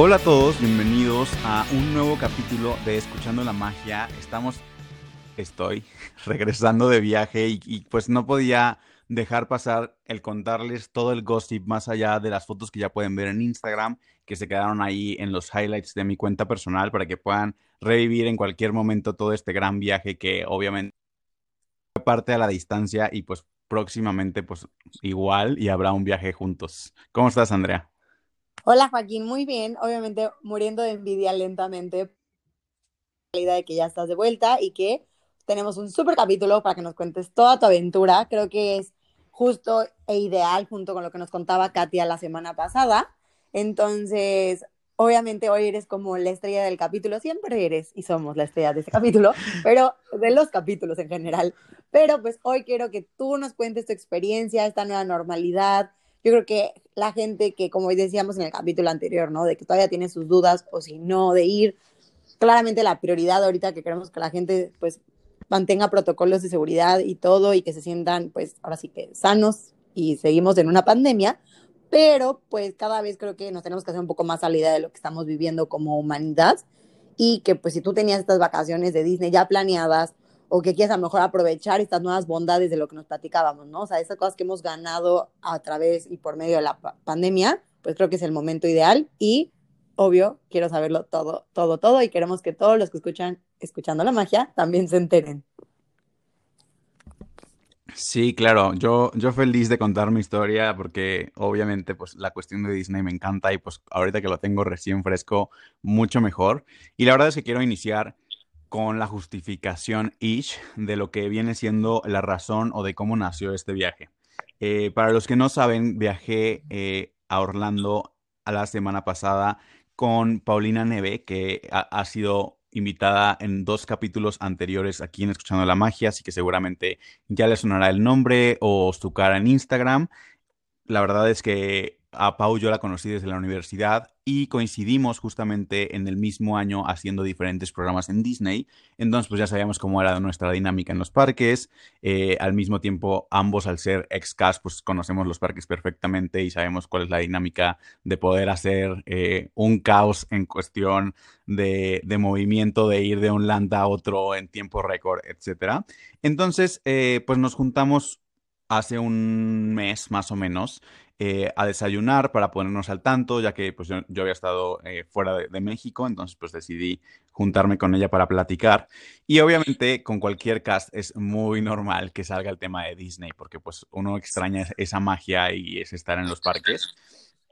Hola a todos, bienvenidos a un nuevo capítulo de Escuchando la Magia. Estamos, estoy regresando de viaje y, pues no podía dejar pasar el contarles todo el gossip más allá de las fotos que ya pueden ver en Instagram, que se quedaron ahí en los highlights de mi cuenta personal para que puedan revivir en cualquier momento todo este gran viaje que obviamente parte a la distancia y pues próximamente pues igual y habrá un viaje juntos. ¿Cómo estás, Andrea? Hola Joaquín, muy bien. Obviamente muriendo de envidia lentamente. La idea de que ya estás de vuelta y que tenemos un súper capítulo para que nos cuentes toda tu aventura. Creo que es justo e ideal junto con lo que nos contaba Katia la semana pasada. Entonces, obviamente hoy eres como la estrella del capítulo, siempre eres y somos la estrella de este capítulo, pero de los capítulos en general. Pero pues hoy quiero que tú nos cuentes tu experiencia, esta nueva normalidad, yo creo que la gente que, como decíamos en el capítulo anterior, ¿no? De que todavía tiene sus dudas o si no, de ir, claramente la prioridad ahorita que queremos que la gente, pues, mantenga protocolos de seguridad y todo y que se sientan, pues, ahora sí que sanos y seguimos en una pandemia, pero pues cada vez creo que nos tenemos que hacer un poco más a la idea de lo que estamos viviendo como humanidad y que pues si tú tenías estas vacaciones de Disney ya planeadas o que quieres a lo mejor aprovechar estas nuevas bondades de lo que nos platicábamos, ¿no? O sea, estas cosas que hemos ganado a través y por medio de la pandemia, pues creo que es el momento ideal y obvio, quiero saberlo todo, todo, todo y queremos que todos los que escuchan escuchando la magia también se enteren. Sí, claro, yo, yo feliz de contar mi historia porque obviamente pues la cuestión de Disney me encanta y pues ahorita que lo tengo recién fresco, mucho mejor. Y la verdad es que quiero iniciar con la justificación ish de lo que viene siendo la razón o de cómo nació este viaje. Eh, para los que no saben, viajé eh, a Orlando a la semana pasada con Paulina Neve, que ha, sido invitada en dos capítulos anteriores aquí en Escuchando la Magia, así que seguramente ya le sonará el nombre o su cara en Instagram. La verdad es que a Pau yo la conocí desde la universidad y coincidimos justamente en el mismo año haciendo diferentes programas en Disney. Entonces, pues ya sabíamos cómo era nuestra dinámica en los parques. Eh, al mismo tiempo, ambos al ser ex-cast, pues conocemos los parques perfectamente y sabemos cuál es la dinámica de poder hacer eh, un caos en cuestión de, movimiento, de ir de un land a otro en tiempo récord, etc. Entonces, eh, pues nos juntamos hace un mes más o menos eh, a desayunar para ponernos al tanto, ya que pues, yo, había estado eh, fuera de, México, entonces pues decidí juntarme con ella para platicar. Y obviamente con cualquier cast es muy normal que salga el tema de Disney, porque pues uno extraña esa magia y es estar en los parques.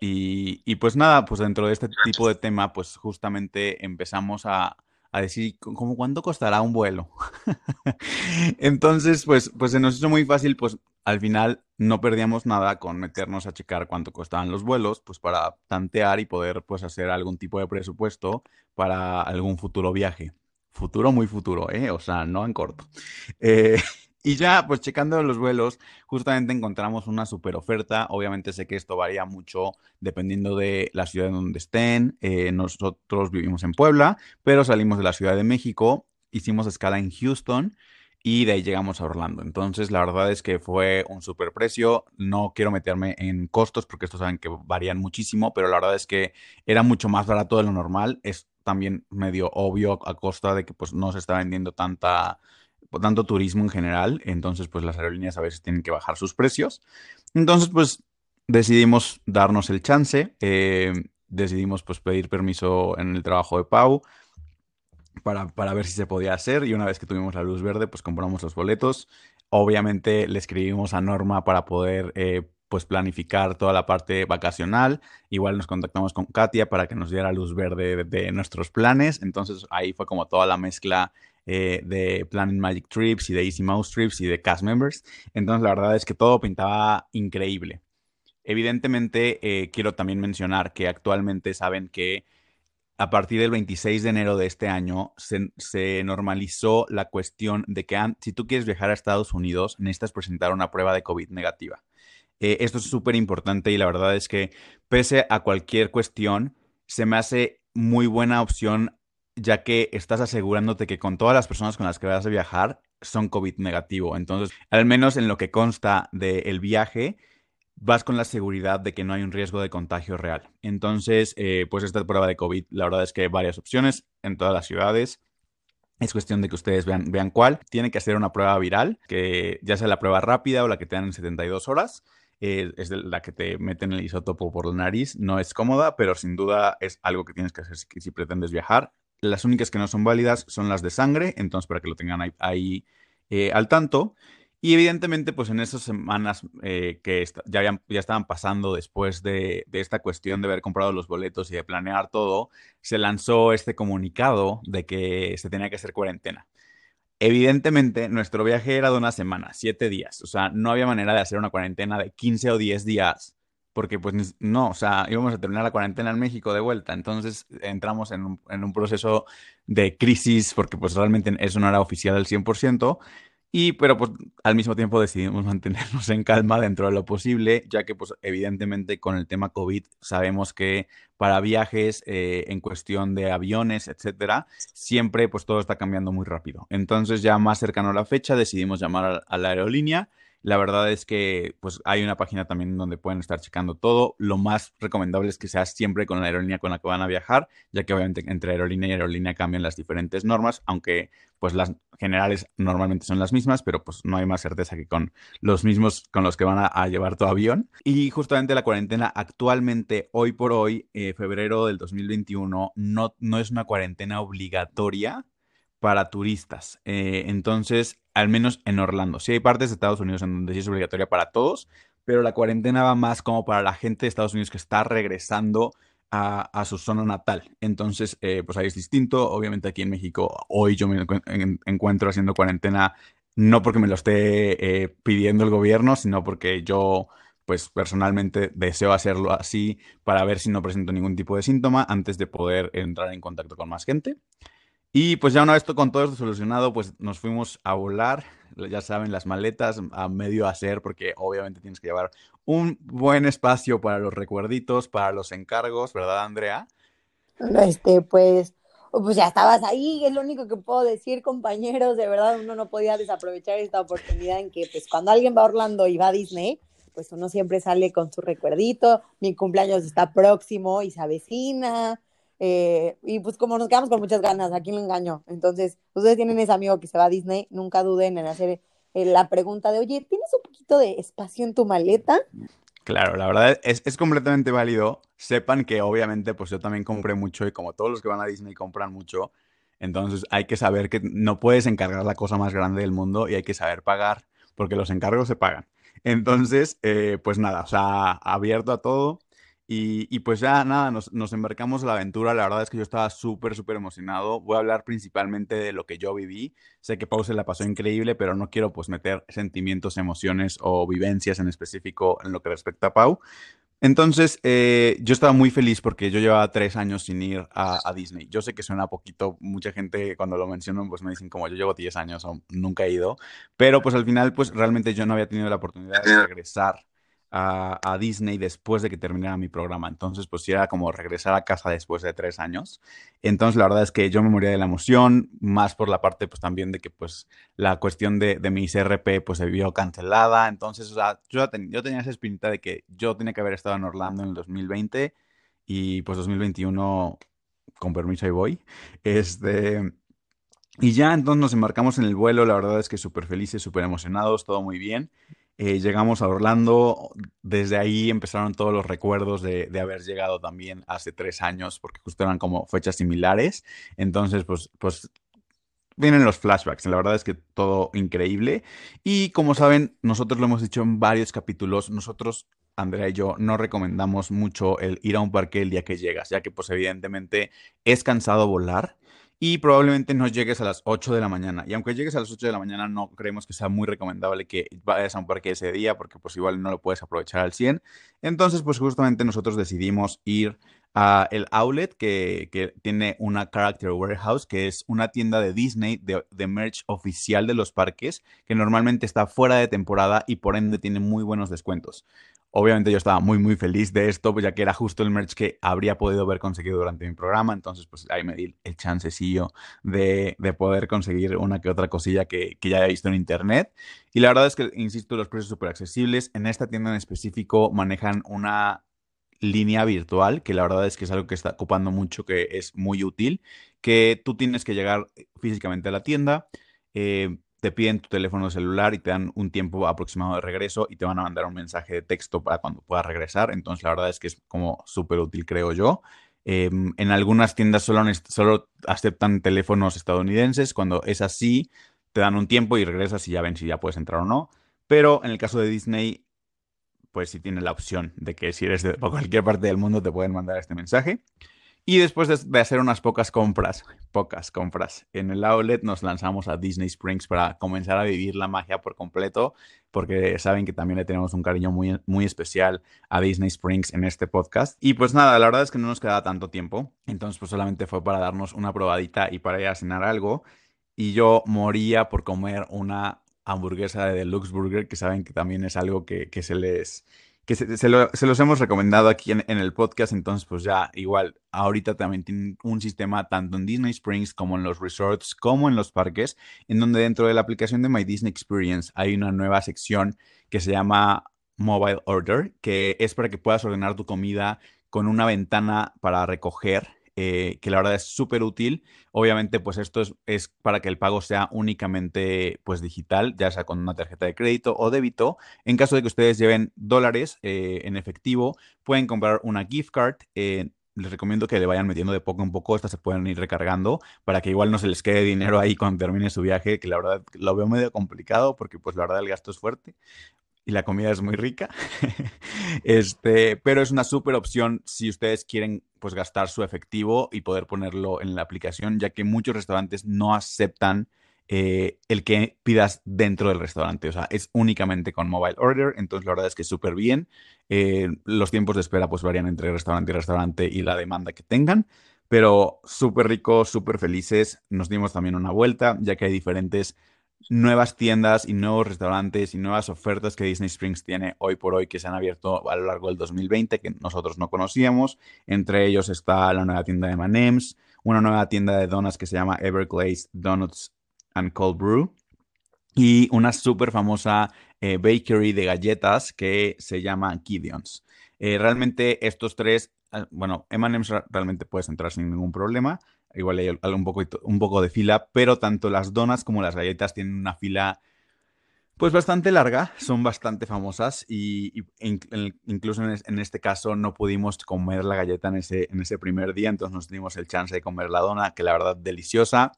Y, y pues nada, pues dentro de este tipo de tema, pues justamente empezamos a, a decir, ¿cómo cuánto costará un vuelo? Entonces, pues, pues se nos hizo muy fácil, pues al final no perdíamos nada con meternos a checar cuánto costaban los vuelos, pues para tantear y poder pues hacer algún tipo de presupuesto para algún futuro viaje. Futuro muy futuro, ¿eh? O sea, no en corto. Eh, y ya, pues checando los vuelos, justamente encontramos una super oferta. Obviamente sé que esto varía mucho dependiendo de la ciudad en donde estén. Eh, nosotros vivimos en Puebla, pero salimos de la Ciudad de México, hicimos escala en Houston y de ahí llegamos a Orlando. Entonces, la verdad es que fue un super precio. No quiero meterme en costos porque estos saben que varían muchísimo, pero la verdad es que era mucho más barato de lo normal. Es también medio obvio a costa de que pues no se está vendiendo tanta tanto turismo en general, entonces pues las aerolíneas a veces tienen que bajar sus precios. Entonces pues decidimos darnos el chance, eh, decidimos pues pedir permiso en el trabajo de Pau para, para, ver si se podía hacer y una vez que tuvimos la luz verde pues compramos los boletos. Obviamente le escribimos a Norma para poder eh, pues planificar toda la parte vacacional. Igual nos contactamos con Katia para que nos diera luz verde de, nuestros planes. Entonces ahí fue como toda la mezcla eh, de Planet Magic Trips y de Easy Mouse Trips y de cast members. Entonces la verdad es que todo pintaba increíble. Evidentemente, eh, quiero también mencionar que actualmente saben que a partir del 26 de enero de este año se, normalizó la cuestión de que si tú quieres viajar a Estados Unidos, necesitas presentar una prueba de COVID negativa. Eh, esto es súper importante y la verdad es que pese a cualquier cuestión, se me hace muy buena opción ya que estás asegurándote que con todas las personas con las que vas a viajar son COVID negativo. Entonces, al menos en lo que consta del viaje, vas con la seguridad de que no hay un riesgo de contagio real. Entonces, eh, pues esta prueba de COVID, la verdad es que hay varias opciones en todas las ciudades. Es cuestión de que ustedes vean, vean cuál. Tiene que hacer una prueba viral, que ya sea la prueba rápida o la que te dan en 72 horas. Eh, es la que te meten el isótopo por la nariz. No es cómoda, pero sin duda es algo que tienes que hacer si, pretendes viajar. Las únicas que no son válidas son las de sangre, entonces para que lo tengan ahí, eh, al tanto. Y evidentemente, pues en esas semanas eh, que ya, ya estaban pasando después de, esta cuestión de haber comprado los boletos y de planear todo, se lanzó este comunicado de que se tenía que hacer cuarentena. Evidentemente, nuestro viaje era de una semana, siete días. O sea, no había manera de hacer una cuarentena de 15 o 10 días, porque pues no, o sea, íbamos a terminar la cuarentena en México de vuelta. Entonces entramos en un, en un proceso de crisis, porque pues realmente eso no era oficial al 100%. Y, pero pues al mismo tiempo decidimos mantenernos en calma dentro de lo posible, ya que pues evidentemente con el tema COVID sabemos que para viajes eh, en cuestión de aviones, etcétera, siempre pues todo está cambiando muy rápido. Entonces ya más cercano a la fecha decidimos llamar a la aerolínea la verdad es que pues hay una página también donde pueden estar checando todo. Lo más recomendable es que sea siempre con la aerolínea con la que van a viajar, ya que obviamente entre aerolínea y aerolínea cambian las diferentes normas, aunque pues las generales normalmente son las mismas, pero pues no hay más certeza que con los mismos con los que van a, llevar tu avión. Y justamente la cuarentena actualmente, hoy por hoy, eh, febrero del 2021, no, no es una cuarentena obligatoria para turistas. Eh, entonces, al menos en Orlando. Sí hay partes de Estados Unidos en donde sí es obligatoria para todos, pero la cuarentena va más como para la gente de Estados Unidos que está regresando a, su zona natal. Entonces, eh, pues ahí es distinto. Obviamente aquí en México, hoy yo me encuentro haciendo cuarentena no porque me lo esté eh, pidiendo el gobierno, sino porque yo pues personalmente deseo hacerlo así para ver si no presento ningún tipo de síntoma antes de poder entrar en contacto con más gente. Y pues ya una vez con todo esto solucionado, pues nos fuimos a volar, ya saben, las maletas a medio hacer, porque obviamente tienes que llevar un buen espacio para los recuerditos, para los encargos, ¿verdad, Andrea? Este, pues, pues ya estabas ahí, es lo único que puedo decir, compañeros, de verdad uno no podía desaprovechar esta oportunidad en que, pues, cuando alguien va a Orlando y va a Disney, pues uno siempre sale con su recuerdito, mi cumpleaños está próximo y se avecina, eh, y pues como nos quedamos con muchas ganas, aquí lo engaño. Entonces, ustedes tienen ese amigo que se va a Disney, nunca duden en hacer eh, la pregunta de, oye, ¿tienes un poquito de espacio en tu maleta? Claro, la verdad es, es completamente válido. Sepan que obviamente pues yo también compré mucho y como todos los que van a Disney compran mucho, entonces hay que saber que no puedes encargar la cosa más grande del mundo y hay que saber pagar, porque los encargos se pagan. Entonces, eh, pues nada, o sea, abierto a todo. Y, pues ya nada, nos, nos, embarcamos a la aventura. La verdad es que yo estaba súper, súper emocionado. Voy a hablar principalmente de lo que yo viví. Sé que Pau se la pasó increíble, pero no quiero pues meter sentimientos, emociones o vivencias en específico en lo que respecta a Pau. Entonces, eh, yo estaba muy feliz porque yo llevaba tres años sin ir a, Disney. Yo sé que suena poquito, mucha gente cuando lo mencionan pues me dicen como yo llevo 10 años o nunca he ido, pero pues al final pues realmente yo no había tenido la oportunidad de regresar a, Disney después de que terminara mi programa. Entonces, pues era como regresar a casa después de tres años. Entonces, la verdad es que yo me moría de la emoción, más por la parte, pues también de que, pues, la cuestión de, de mi CRP, pues, se vio cancelada. Entonces, o sea, yo, yo tenía esa espinita de que yo tenía que haber estado en Orlando en el 2020 y, pues, 2021, con permiso, ahí voy. Este... Y ya entonces nos embarcamos en el vuelo, la verdad es que súper felices, súper emocionados, todo muy bien. Eh, llegamos a Orlando, desde ahí empezaron todos los recuerdos de, haber llegado también hace tres años, porque justo eran como fechas similares. Entonces, pues, pues vienen los flashbacks. La verdad es que todo increíble. Y como saben, nosotros lo hemos dicho en varios capítulos, nosotros, Andrea y yo, no recomendamos mucho el ir a un parque el día que llegas, ya que pues evidentemente es cansado volar y probablemente no llegues a las 8 de la mañana. Y aunque llegues a las 8 de la mañana, no creemos que sea muy recomendable que vayas a un parque ese día porque pues igual no lo puedes aprovechar al 100. Entonces, pues justamente nosotros decidimos ir a el outlet que, que tiene una Character Warehouse, que es una tienda de Disney de, de merch oficial de los parques, que normalmente está fuera de temporada y por ende tiene muy buenos descuentos. Obviamente yo estaba muy, muy feliz de esto, pues ya que era justo el merch que habría podido haber conseguido durante mi programa. Entonces, pues ahí me di el chancecillo de, de poder conseguir una que otra cosilla que, que ya había visto en internet. Y la verdad es que, insisto, los precios súper accesibles. En esta tienda en específico manejan una línea virtual, que la verdad es que es algo que está ocupando mucho, que es muy útil, que tú tienes que llegar físicamente a la tienda. Eh, te piden tu teléfono celular y te dan un tiempo aproximado de regreso y te van a mandar un mensaje de texto para cuando puedas regresar. Entonces, la verdad es que es como súper útil, creo yo. Eh, en algunas tiendas solo, solo aceptan teléfonos estadounidenses. Cuando es así, te dan un tiempo y regresas y ya ven si ya puedes entrar o no. Pero en el caso de Disney, pues sí tiene la opción de que si eres de cualquier parte del mundo te pueden mandar este mensaje. Y después de, hacer unas pocas compras, pocas compras en el outlet, nos lanzamos a Disney Springs para comenzar a vivir la magia por completo, porque saben que también le tenemos un cariño muy, muy especial a Disney Springs en este podcast. Y pues nada, la verdad es que no nos queda tanto tiempo, entonces pues solamente fue para darnos una probadita y para ir a cenar algo. Y yo moría por comer una hamburguesa de Deluxe Burger, que saben que también es algo que, que se les que se, los hemos recomendado aquí en, el podcast, entonces pues ya igual, ahorita también tienen un sistema tanto en Disney Springs como en los resorts, como en los parques, en donde dentro de la aplicación de My Disney Experience hay una nueva sección que se llama Mobile Order, que es para que puedas ordenar tu comida con una ventana para recoger eh, que la verdad es súper útil. Obviamente, pues esto es, para que el pago sea únicamente pues digital, ya sea con una tarjeta de crédito o débito. En caso de que ustedes lleven dólares eh, en efectivo, pueden comprar una gift card. Eh, les recomiendo que le vayan metiendo de poco en poco, estas se pueden ir recargando para que igual no se les quede dinero ahí cuando termine su viaje, que la verdad lo veo medio complicado porque pues la verdad el gasto es fuerte y la comida es muy rica. este, pero es una súper opción si ustedes quieren pues gastar su efectivo y poder ponerlo en la aplicación, ya que muchos restaurantes no aceptan eh, el que pidas dentro del restaurante. O sea, es únicamente con mobile order. Entonces, la verdad es que súper bien. Eh, los tiempos de espera pues varían entre restaurante y restaurante y la demanda que tengan. Pero súper rico, súper felices. Nos dimos también una vuelta, ya que hay diferentes nuevas tiendas y nuevos restaurantes y nuevas ofertas que Disney Springs tiene hoy por hoy que se han abierto a lo largo del 2020 que nosotros no conocíamos. Entre ellos está la nueva tienda de M&M's, una nueva tienda de donuts que se llama Everglazed Donuts and Cold Brew y una súper famosa eh, bakery de galletas que se llama Gideon's. Eh, realmente estos tres, ah, bueno, M&M's realmente puedes entrar sin ningún problema igual hay un poco, un poco de fila, pero tanto las donas como las galletas tienen una fila pues bastante larga, son bastante famosas y, incluso en, este caso no pudimos comer la galleta en ese, en ese primer día, entonces nos dimos el chance de comer la dona, que la verdad deliciosa.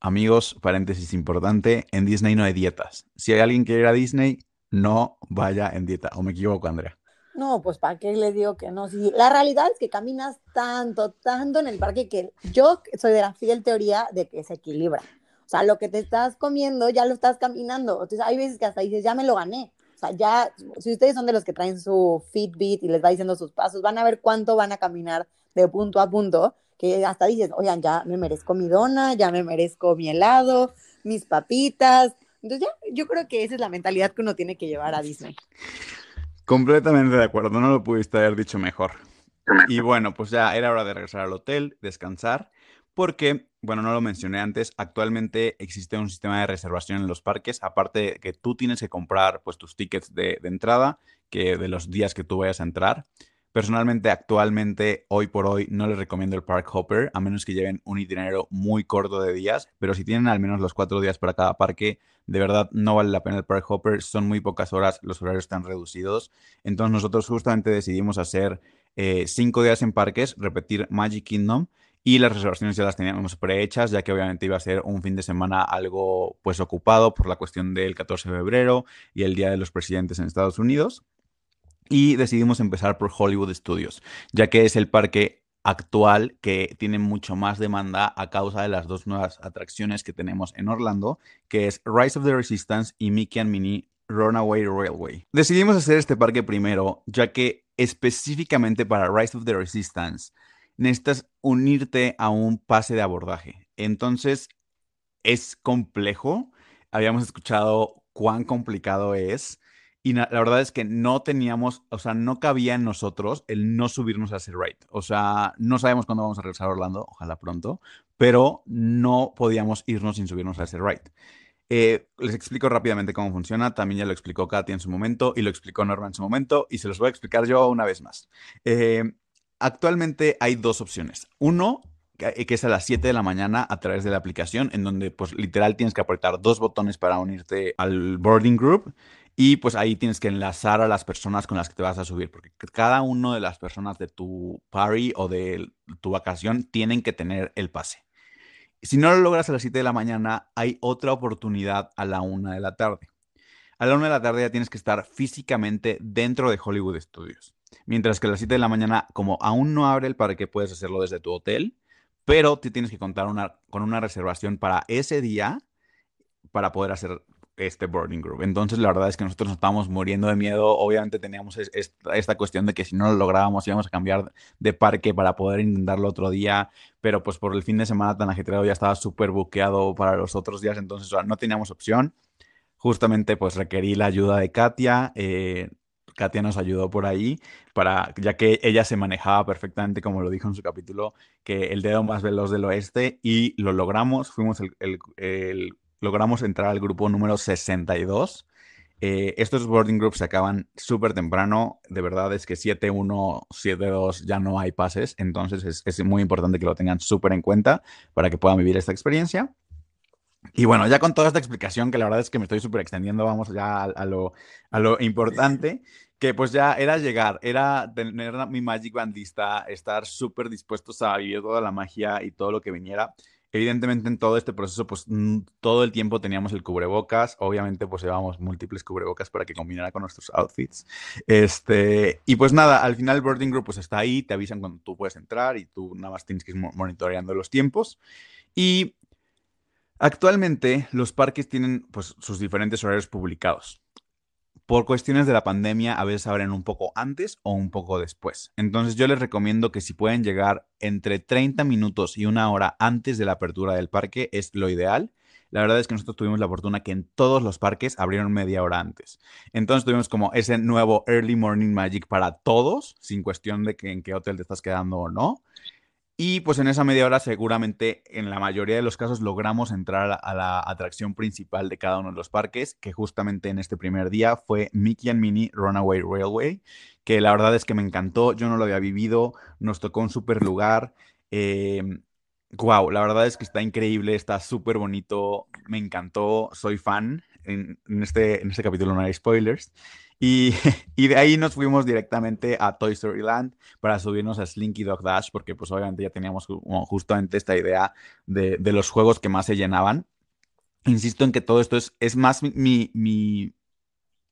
Amigos, paréntesis importante, en Disney no hay dietas. Si hay alguien que ir a Disney, no vaya en dieta. ¿O me equivoco, Andrea? No, pues ¿para qué le digo que no? Si la realidad es que caminas tanto, tanto en el parque que yo soy de la fiel teoría de que se equilibra. O sea, lo que te estás comiendo ya lo estás caminando. Entonces hay veces que hasta dices, ya me lo gané. O sea, ya, si ustedes son de los que traen su Fitbit y les va diciendo sus pasos, van a ver cuánto van a caminar de punto a punto, que hasta dices, oigan, ya me merezco mi dona, ya me merezco mi helado, mis papitas. Entonces ya, yo creo que esa es la mentalidad que uno tiene que llevar a Disney. Completamente de acuerdo, no lo pudiste haber dicho mejor. Y bueno, pues ya era hora de regresar al hotel, descansar, porque, bueno, no lo mencioné antes, actualmente existe un sistema de reservación en los parques, aparte de que tú tienes que comprar pues tus tickets de, de entrada, que de los días que tú vayas a entrar. Personalmente, actualmente, hoy por hoy, no les recomiendo el Park Hopper, a menos que lleven un itinerario muy corto de días, pero si tienen al menos los cuatro días para cada parque, de verdad no vale la pena el Park Hopper, son muy pocas horas, los horarios están reducidos. Entonces nosotros justamente decidimos hacer eh, cinco días en parques, repetir Magic Kingdom, y las reservaciones ya las teníamos prehechas, ya que obviamente iba a ser un fin de semana algo pues ocupado por la cuestión del 14 de febrero y el Día de los Presidentes en Estados Unidos y decidimos empezar por Hollywood Studios, ya que es el parque actual que tiene mucho más demanda a causa de las dos nuevas atracciones que tenemos en Orlando, que es Rise of the Resistance y Mickey and Minnie Runaway Railway. Decidimos hacer este parque primero, ya que específicamente para Rise of the Resistance necesitas unirte a un pase de abordaje. Entonces, es complejo. Habíamos escuchado cuán complicado es. Y la verdad es que no teníamos, o sea, no cabía en nosotros el no subirnos a ese ride. O sea, no sabemos cuándo vamos a regresar a Orlando, ojalá pronto, pero no podíamos irnos sin subirnos a ese ride. Eh, les explico rápidamente cómo funciona. También ya lo explicó Katy en su momento y lo explicó Norma en su momento y se los voy a explicar yo una vez más. Eh, actualmente hay dos opciones. Uno, que es a las 7 de la mañana a través de la aplicación, en donde pues literal tienes que apretar dos botones para unirte al boarding group y pues ahí tienes que enlazar a las personas con las que te vas a subir, porque cada una de las personas de tu party o de tu vacación tienen que tener el pase. Si no lo logras a las 7 de la mañana, hay otra oportunidad a la 1 de la tarde. A la 1 de la tarde ya tienes que estar físicamente dentro de Hollywood Studios. Mientras que a las 7 de la mañana, como aún no abre el parque, puedes hacerlo desde tu hotel, pero te tienes que contar una, con una reservación para ese día para poder hacer este boarding group. Entonces, la verdad es que nosotros nos estábamos muriendo de miedo. Obviamente teníamos esta, cuestión de que si no lo lográbamos íbamos a cambiar de parque para poder intentarlo otro día, pero pues por el fin de semana tan ajetreado ya estaba súper buqueado para los otros días, entonces no teníamos opción. Justamente pues requerí la ayuda de Katia. Eh, Katia nos ayudó por ahí, para, ya que ella se manejaba perfectamente, como lo dijo en su capítulo, que el dedo más veloz del oeste, y lo logramos. Fuimos el logramos entrar al grupo número 62. Eh, estos boarding groups se acaban súper temprano. De verdad es que 7-1, 7-2 ya no hay pases. Entonces es, es muy importante que lo tengan súper en cuenta para que puedan vivir esta experiencia. Y bueno, ya con toda esta explicación, que la verdad es que me estoy súper extendiendo, vamos ya a, lo, a lo importante, que pues ya era llegar, era tener mi Magic Bandista, estar súper dispuestos a vivir toda la magia y todo lo que viniera. Evidentemente en todo este proceso, pues todo el tiempo teníamos el cubrebocas, obviamente pues llevábamos múltiples cubrebocas para que combinara con nuestros outfits. Este, y pues nada, al final el boarding group pues está ahí, te avisan cuando tú puedes entrar y tú nada más tienes que ir monitoreando los tiempos. Y actualmente los parques tienen pues sus diferentes horarios publicados por cuestiones de la pandemia a veces abren un poco antes o un poco después. Entonces yo les recomiendo que si pueden llegar entre 30 minutos y una hora antes de la apertura del parque es lo ideal. La verdad es que nosotros tuvimos la fortuna que en todos los parques abrieron media hora antes. Entonces tuvimos como ese nuevo Early Morning Magic para todos, sin cuestión de que en qué hotel te estás quedando o no. Y pues en esa media hora seguramente en la mayoría de los casos logramos entrar a la, atracción principal de cada uno de los parques, que justamente en este primer día fue Mickey and Minnie Runaway Railway, que la verdad es que me encantó, yo no lo había vivido, nos tocó un súper lugar. wow, la verdad es que está increíble, está súper bonito, me encantó, soy fan. En, este, en este capítulo no hay spoilers. Y, de ahí nos fuimos directamente a Toy Story Land para subirnos a Slinky Dog Dash, porque pues obviamente ya teníamos justamente esta idea de, los juegos que más se llenaban. Insisto en que todo esto es, más mi, mi,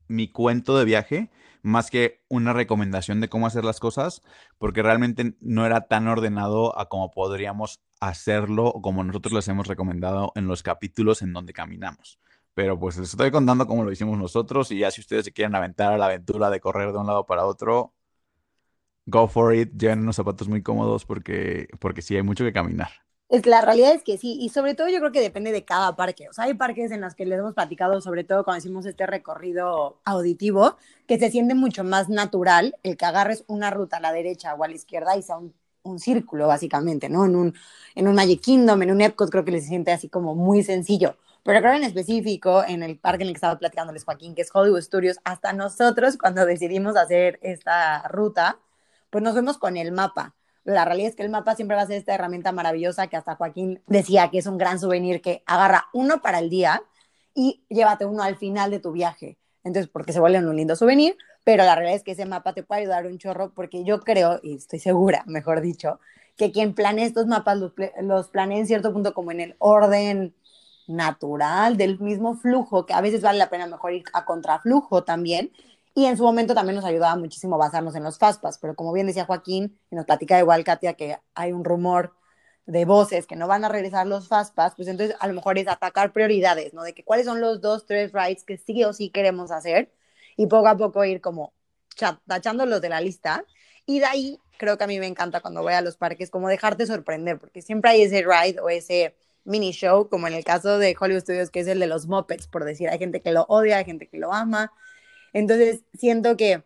mi cuento de viaje, más que una recomendación de cómo hacer las cosas, porque realmente no era tan ordenado a como podríamos hacerlo o como nosotros les hemos recomendado en los capítulos en donde caminamos. Pero pues les estoy contando cómo lo hicimos nosotros y ya si ustedes se quieren aventar a la aventura de correr de un lado para otro, go for it, lleven unos zapatos muy cómodos porque, porque sí hay mucho que caminar. Es, la realidad es que sí, y sobre todo yo creo que depende de cada parque. O sea, hay parques en los que les hemos platicado, sobre todo cuando hicimos este recorrido auditivo, que se siente mucho más natural el que agarres una ruta a la derecha o a la izquierda y sea un, un círculo, básicamente, ¿no? En un, en un Magic Kingdom, en un Epcot, creo que les siente así como muy sencillo. Pero creo en específico, en el parque en el que estaba platicándoles Joaquín, que es Hollywood Studios, hasta nosotros cuando decidimos hacer esta ruta, pues nos fuimos con el mapa. La realidad es que el mapa siempre va a ser esta herramienta maravillosa que hasta Joaquín decía que es un gran souvenir que agarra uno para el día y llévate uno al final de tu viaje. Entonces, porque se vuelve un lindo souvenir, pero la realidad es que ese mapa te puede ayudar un chorro porque yo creo, y estoy segura, mejor dicho, que quien planea estos mapas los, los planea en cierto punto como en el orden natural, del mismo flujo, que a veces vale la pena mejor ir a contraflujo también. Y en su momento también nos ayudaba muchísimo basarnos en los fastpass, pero como bien decía Joaquín, y nos platica igual Katia que hay un rumor de voces que no van a regresar los fastpass, pues entonces a lo mejor es atacar prioridades, ¿no? De que cuáles son los dos, tres rides que sí o sí queremos hacer y poco a poco ir como tachándolos de la lista. Y de ahí creo que a mí me encanta cuando voy a los parques, como dejarte sorprender, porque siempre hay ese ride o ese mini show, como en el caso de Hollywood Studios, que es el de los Muppets, por decir, hay gente que lo odia, hay gente que lo ama. Entonces, siento que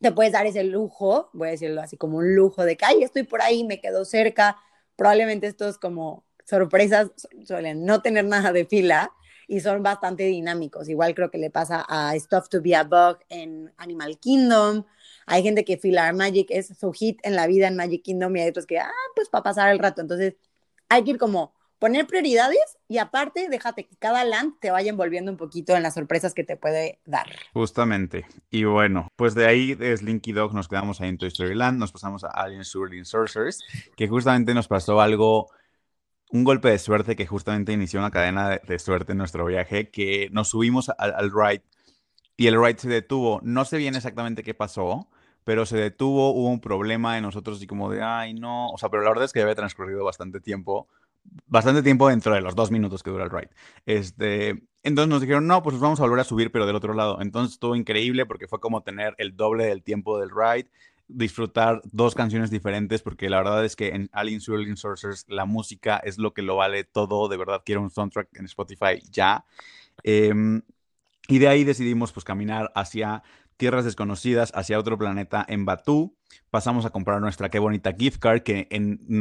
te puedes dar ese lujo, voy a decirlo así como un lujo de que, ay, estoy por ahí, me quedo cerca. Probablemente estos como sorpresas suelen no tener nada de fila y son bastante dinámicos. Igual creo que le pasa a Stuff to be a Bug en Animal Kingdom. Hay gente que Filar Magic es su hit en la vida en Magic Kingdom y hay otros que, ah, pues para pasar el rato. Entonces, hay que ir como poner prioridades y aparte déjate que cada land te vaya envolviendo un poquito en las sorpresas que te puede dar. Justamente. Y bueno, pues de ahí de Slinky Dog nos quedamos ahí en Toy Story Land, nos pasamos a Alien Swirling Sorcerers, que justamente nos pasó algo, un golpe de suerte que justamente inició una cadena de, suerte en nuestro viaje, que nos subimos al, al ride y el ride se detuvo. No sé bien exactamente qué pasó, pero se detuvo, hubo un problema en nosotros y como de, ay, no, o sea, pero la verdad es que había transcurrido bastante tiempo bastante tiempo dentro de los dos minutos que dura el ride. Este, entonces nos dijeron, no, pues vamos a volver a subir, pero del otro lado. Entonces estuvo increíble porque fue como tener el doble del tiempo del ride, disfrutar dos canciones diferentes, porque la verdad es que en Alien Swirling Sorcerers la música es lo que lo vale todo. De verdad quiero un soundtrack en Spotify ya. Em, y de ahí decidimos pues caminar hacia tierras desconocidas hacia otro planeta en Batú. Pasamos a comprar nuestra qué bonita gift card, que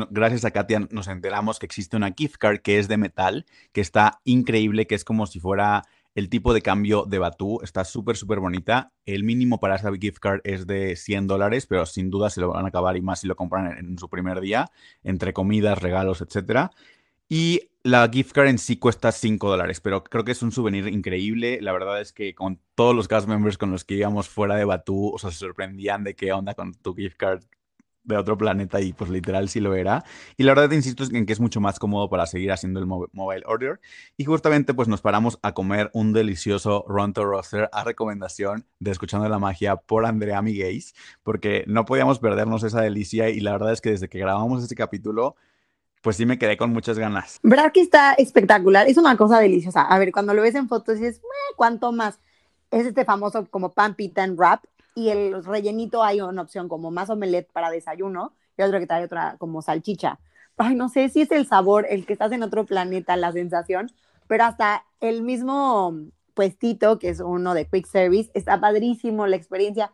gracias a Katia nos enteramos que existe una gift card que es de metal, que está increíble, que es como si fuera el tipo de cambio de Batú. Está súper, súper bonita. El mínimo para esa gift card es de 100 dólares, pero sin duda se lo van a acabar y más si lo compran en, en su primer día, entre comidas, regalos, etcétera. Y la gift card en sí cuesta 5 dólares, pero creo que es un souvenir increíble. La verdad es que con todos los cast members con los que íbamos fuera de Batú, o sea, se sorprendían de qué onda con tu gift card de otro planeta y pues literal sí lo era. Y la verdad te insisto en que es mucho más cómodo para seguir haciendo el mobile order. Y justamente pues nos paramos a comer un delicioso Ronto Roster a recomendación de Escuchando la Magia por Andrea Miguez, porque no podíamos perdernos esa delicia y la verdad es que desde que grabamos este capítulo pues sí me quedé con muchas ganas. ¿Verdad que está espectacular? Es una cosa deliciosa. A ver, cuando lo ves en fotos dices, ¿cuánto más? Es este famoso como pan pita and wrap y el rellenito hay una opción como más omelette para desayuno y otro que trae otra como salchicha. Ay, no sé si es el sabor, el que estás en otro planeta, la sensación, pero hasta el mismo puestito, que es uno de Quick Service, está padrísimo la experiencia.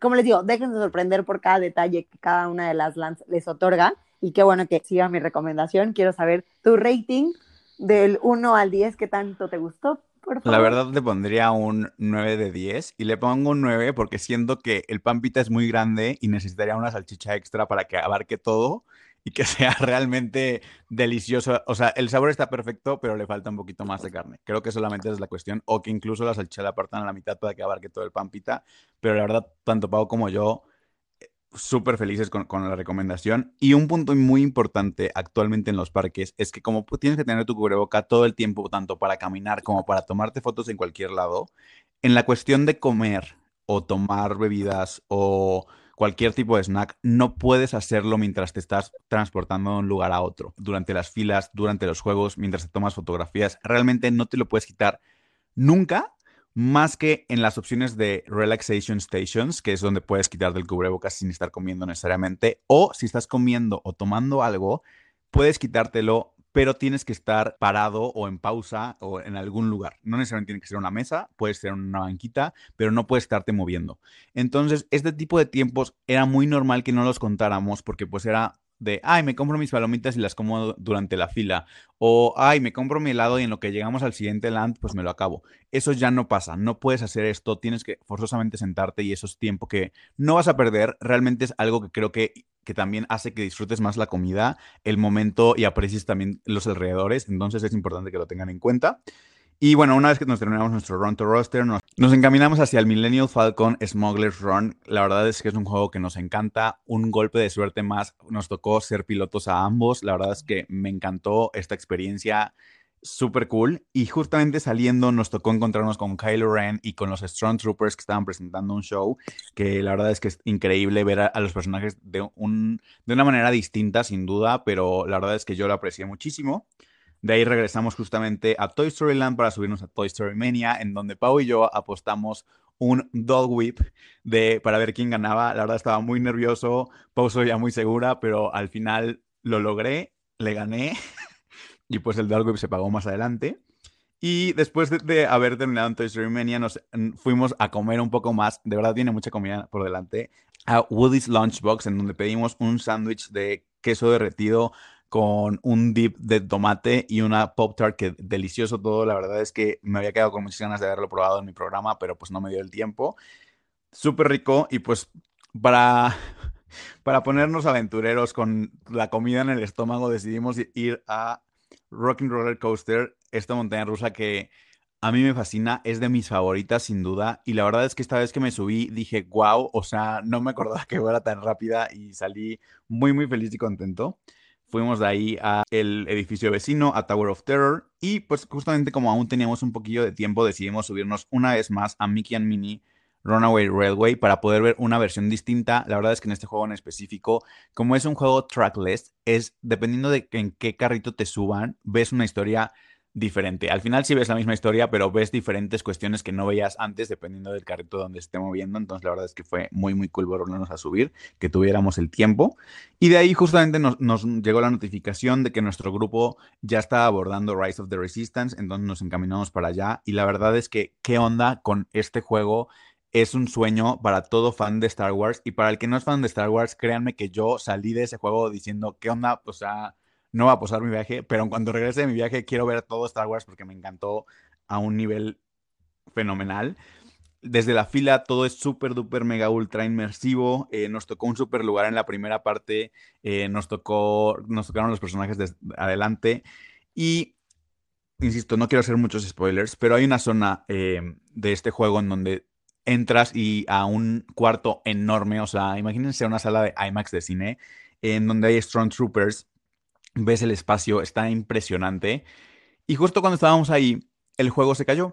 Como les digo, déjense sorprender por cada detalle que cada una de las lands les otorga y qué bueno que siga mi recomendación. Quiero saber tu rating del 1 al 10, ¿qué tanto te gustó? Por favor. La verdad le pondría un 9 de 10 y le pongo un 9 porque siento que el pampita es muy grande y necesitaría una salchicha extra para que abarque todo y que sea realmente delicioso. O sea, el sabor está perfecto, pero le falta un poquito más de carne. Creo que solamente es la cuestión. O que incluso la salchicha la apartan a la mitad para que abarque todo el pampita. Pero la verdad, tanto Pau como yo súper felices con, la recomendación. Y un punto muy importante actualmente en los parques es que como tienes que tener tu cubreboca todo el tiempo, tanto para caminar como para tomarte fotos en cualquier lado, en la cuestión de comer o tomar bebidas o cualquier tipo de snack, no puedes hacerlo mientras te estás transportando de un lugar a otro, durante las filas, durante los juegos, mientras te tomas fotografías. Realmente no te lo puedes quitar nunca más que en las opciones de relaxation stations, que es donde puedes quitar del cubrebocas sin estar comiendo necesariamente, o si estás comiendo o tomando algo, puedes quitártelo, pero tienes que estar parado o en pausa o en algún lugar. No necesariamente tiene que ser una mesa, puede ser una banquita, pero no puedes estarte moviendo. Entonces, este tipo de tiempos era muy normal que no los contáramos porque pues era de, ay, me compro mis palomitas y las como durante la fila. O, ay, me compro mi helado y en lo que llegamos al siguiente land, pues me lo acabo. Eso ya no pasa. No puedes hacer esto. Tienes que forzosamente sentarte y eso es tiempo que no vas a perder. Realmente es algo que creo que, que también hace que disfrutes más la comida, el momento y aprecies también los alrededores. Entonces es importante que lo tengan en cuenta. Y bueno, una vez que nos terminamos nuestro Run to Roster, nos, encaminamos hacia el Millennial Falcon Smuggler's Run. La verdad es que es un juego que nos encanta, un golpe de suerte más. Nos tocó ser pilotos a ambos. La verdad es que me encantó esta experiencia súper cool. Y justamente saliendo nos tocó encontrarnos con Kylo Ren y con los Strong Troopers que estaban presentando un show que la verdad es que es increíble ver a, los personajes de, un, de una manera distinta, sin duda, pero la verdad es que yo lo aprecié muchísimo. De ahí regresamos justamente a Toy Story Land para subirnos a Toy Story Mania, en donde Pau y yo apostamos un dog whip de, para ver quién ganaba. La verdad estaba muy nervioso, Pau ya muy segura, pero al final lo logré, le gané y pues el dog whip se pagó más adelante. Y después de, haber terminado en Toy Story Mania, nos fuimos a comer un poco más. De verdad, tiene mucha comida por delante. A Woody's Lunchbox, en donde pedimos un sándwich de queso derretido con un dip de tomate y una Pop Tart que delicioso todo. La verdad es que me había quedado con muchas ganas de haberlo probado en mi programa, pero pues no me dio el tiempo. Súper rico y pues para, para ponernos aventureros con la comida en el estómago decidimos ir a Rocking Roller Coaster, esta montaña rusa que a mí me fascina, es de mis favoritas sin duda. Y la verdad es que esta vez que me subí dije, wow, o sea, no me acordaba que fuera tan rápida y salí muy, muy feliz y contento. Fuimos de ahí a el edificio vecino, a Tower of Terror, y pues justamente como aún teníamos un poquillo de tiempo, decidimos subirnos una vez más a Mickey and Minnie Runaway Railway para poder ver una versión distinta. La verdad es que en este juego en específico, como es un juego trackless, es dependiendo de en qué carrito te suban, ves una historia diferente. Al final sí ves la misma historia, pero ves diferentes cuestiones que no veías antes dependiendo del carrito donde esté moviendo. Entonces la verdad es que fue muy, muy cool volvernos a subir, que tuviéramos el tiempo. Y de ahí justamente nos, llegó la notificación de que nuestro grupo ya estaba abordando Rise of the Resistance, entonces nos encaminamos para allá. Y la verdad es que, ¿qué onda con este juego? Es un sueño para todo fan de Star Wars y para el que no es fan de Star Wars, créanme que yo salí de ese juego diciendo, ¿qué onda? O sea, no va a posar mi viaje, pero cuando regrese de mi viaje quiero ver todo Star Wars porque me encantó a un nivel fenomenal. Desde la fila todo es súper, duper, mega, ultra inmersivo. Eh, nos tocó un súper lugar en la primera parte. Eh, nos tocó, nos tocaron los personajes de adelante. Y, insisto, no quiero hacer muchos spoilers, pero hay una zona eh, de este juego en donde entras y a un cuarto enorme, o sea, imagínense una sala de IMAX de cine, en donde hay Strong Troopers ves el espacio, está impresionante. Y justo cuando estábamos ahí, el juego se cayó.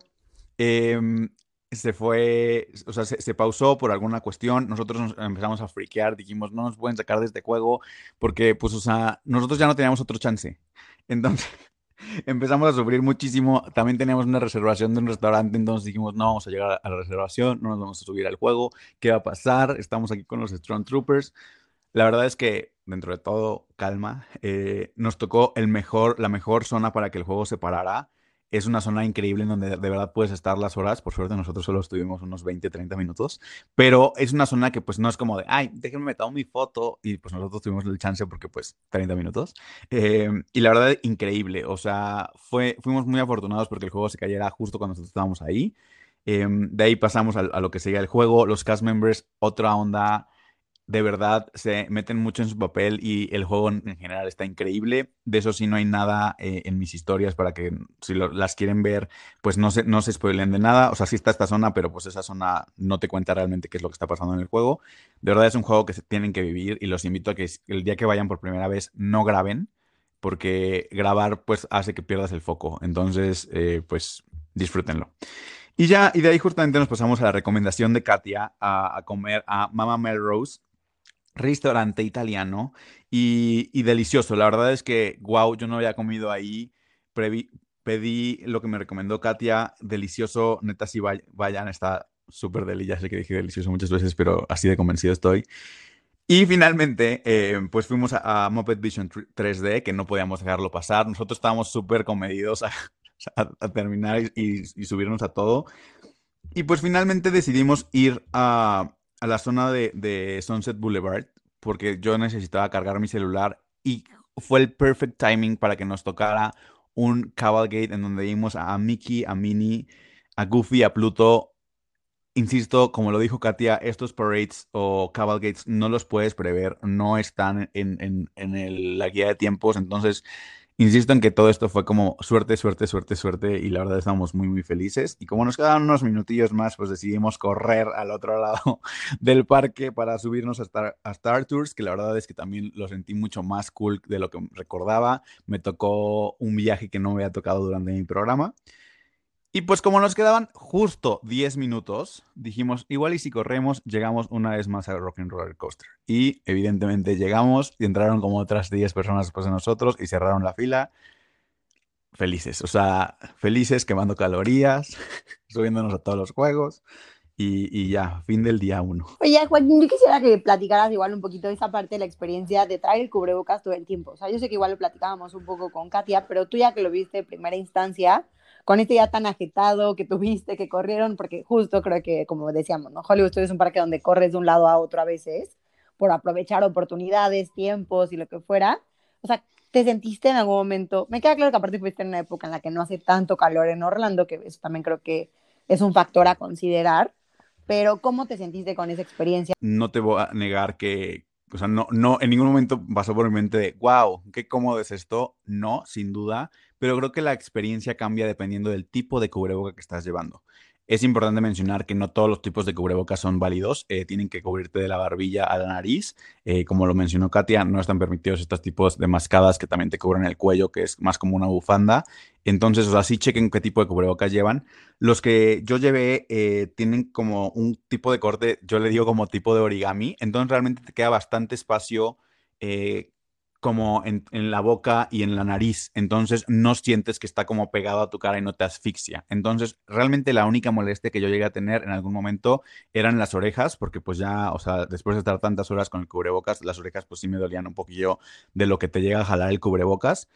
Em, se fue, o sea, se, pausó por alguna cuestión. Nosotros nos empezamos a friquear, dijimos, no nos pueden sacar de este juego porque, pues, o sea, nosotros ya no teníamos otro chance. Entonces, empezamos a sufrir muchísimo. También teníamos una reservación de un restaurante, entonces dijimos, no vamos a llegar a la reservación, no nos vamos a subir al juego. ¿Qué va a pasar? Estamos aquí con los Strong Troopers. La verdad es que dentro de todo, calma, eh, nos tocó el mejor, la mejor zona para que el juego se parara. Es una zona increíble en donde de verdad puedes estar las horas. Por suerte nosotros solo estuvimos unos 20, 30 minutos. Pero es una zona que pues no es como de, ay, déjenme meter mi foto. Y pues nosotros tuvimos el chance porque pues 30 minutos. Eh, y la verdad, increíble. O sea, fue, fuimos muy afortunados porque el juego se cayera justo cuando nosotros estábamos ahí. Em, de ahí pasamos a, a, lo que seguía el juego. Los cast members, otra onda de verdad se meten mucho en su papel y el juego en general está increíble. De eso sí no hay nada eh, en mis historias para que si las quieren ver, pues no se, no se spoilen de nada. O sea, sí está esta zona, pero pues esa zona no te cuenta realmente qué es lo que está pasando en el juego. De verdad es un juego que se tienen que vivir y los invito a que el día que vayan por primera vez no graben, porque grabar pues hace que pierdas el foco. Entonces, eh, pues disfrútenlo. Y ya, y de ahí justamente nos pasamos a la recomendación de Katia a, a comer a Mama Melrose restaurante italiano y, delicioso. La verdad es que, wow, yo no había comido ahí. pedí lo que me recomendó Katia, delicioso. Neta, si vayan, está súper deli. Ya sé que dije delicioso muchas veces, pero así de convencido estoy. Y finalmente, eh, pues fuimos a, Muppet Vision 3D, que no podíamos dejarlo pasar. Nosotros estábamos súper comedidos a, terminar y, subirnos a todo. Y pues finalmente decidimos ir a, a la zona de, Sunset Boulevard porque yo necesitaba cargar mi celular y fue el perfect timing para que nos tocara un cavalgate en donde vimos a Mickey, a Minnie, a Goofy, a Pluto. Insisto, como lo dijo Katia, estos parades o cavalgates no los puedes prever, no están en, la guía de tiempos, entonces Insisto en que todo esto fue como suerte, suerte, suerte, suerte y la verdad estamos muy, muy felices. Y como nos quedaban unos minutillos más, pues decidimos correr al otro lado del parque para subirnos a Star, a Star Tours, que la verdad es que también lo sentí mucho más cool de lo que recordaba. Me tocó un viaje que no me había tocado durante mi programa. Y pues como nos quedaban justo 10 minutos, dijimos, igual y si corremos, llegamos una vez más a Rock and Roller Coaster. Y evidentemente llegamos y entraron como otras 10 personas después de nosotros y cerraron la fila. Felices, o sea, felices quemando calorías, subiéndonos a todos los juegos. Y, y, ya, fin del día uno. Oye, Joaquín, yo quisiera que platicaras igual un poquito de esa parte de la experiencia de traer el cubrebocas todo el tiempo. O sea, yo sé que igual lo platicábamos un poco con Katia, pero tú ya que lo viste de primera instancia, con este ya tan agitado que tuviste, que corrieron, porque justo creo que, como decíamos, ¿no? Hollywood es un parque donde corres de un lado a otro a veces, por aprovechar oportunidades, tiempos y lo que fuera. O sea, ¿te sentiste en algún momento? Me queda claro que aparte fuiste en una época en la que no hace tanto calor en Orlando, que eso también creo que es un factor a considerar, pero ¿cómo te sentiste con esa experiencia? No te voy a negar que, o sea, no, no, en ningún momento pasó por mi mente de, wow, qué cómodo es esto. No, sin duda, pero creo que la experiencia cambia dependiendo del tipo de cubreboca que estás llevando. Es importante mencionar que no todos los tipos de cubrebocas son válidos, eh, tienen que cubrirte de la barbilla a la nariz. Eh, como lo mencionó Katia, no están permitidos estos tipos de mascadas que también te cubren el cuello, que es más como una bufanda. Entonces, o sea, sí chequen qué tipo de cubrebocas llevan. Los que yo llevé eh, tienen como un tipo de corte, yo le digo como tipo de origami, entonces realmente te queda bastante espacio como en, la boca y en la nariz, entonces no sientes que está como pegado a tu cara y no te asfixia. Entonces, realmente la única molestia que yo llegué a tener en algún momento eran las orejas, porque pues ya, o sea, después de estar tantas horas con el cubrebocas, las orejas pues sí me dolían un poquillo de lo que te llega a jalar el cubrebocas.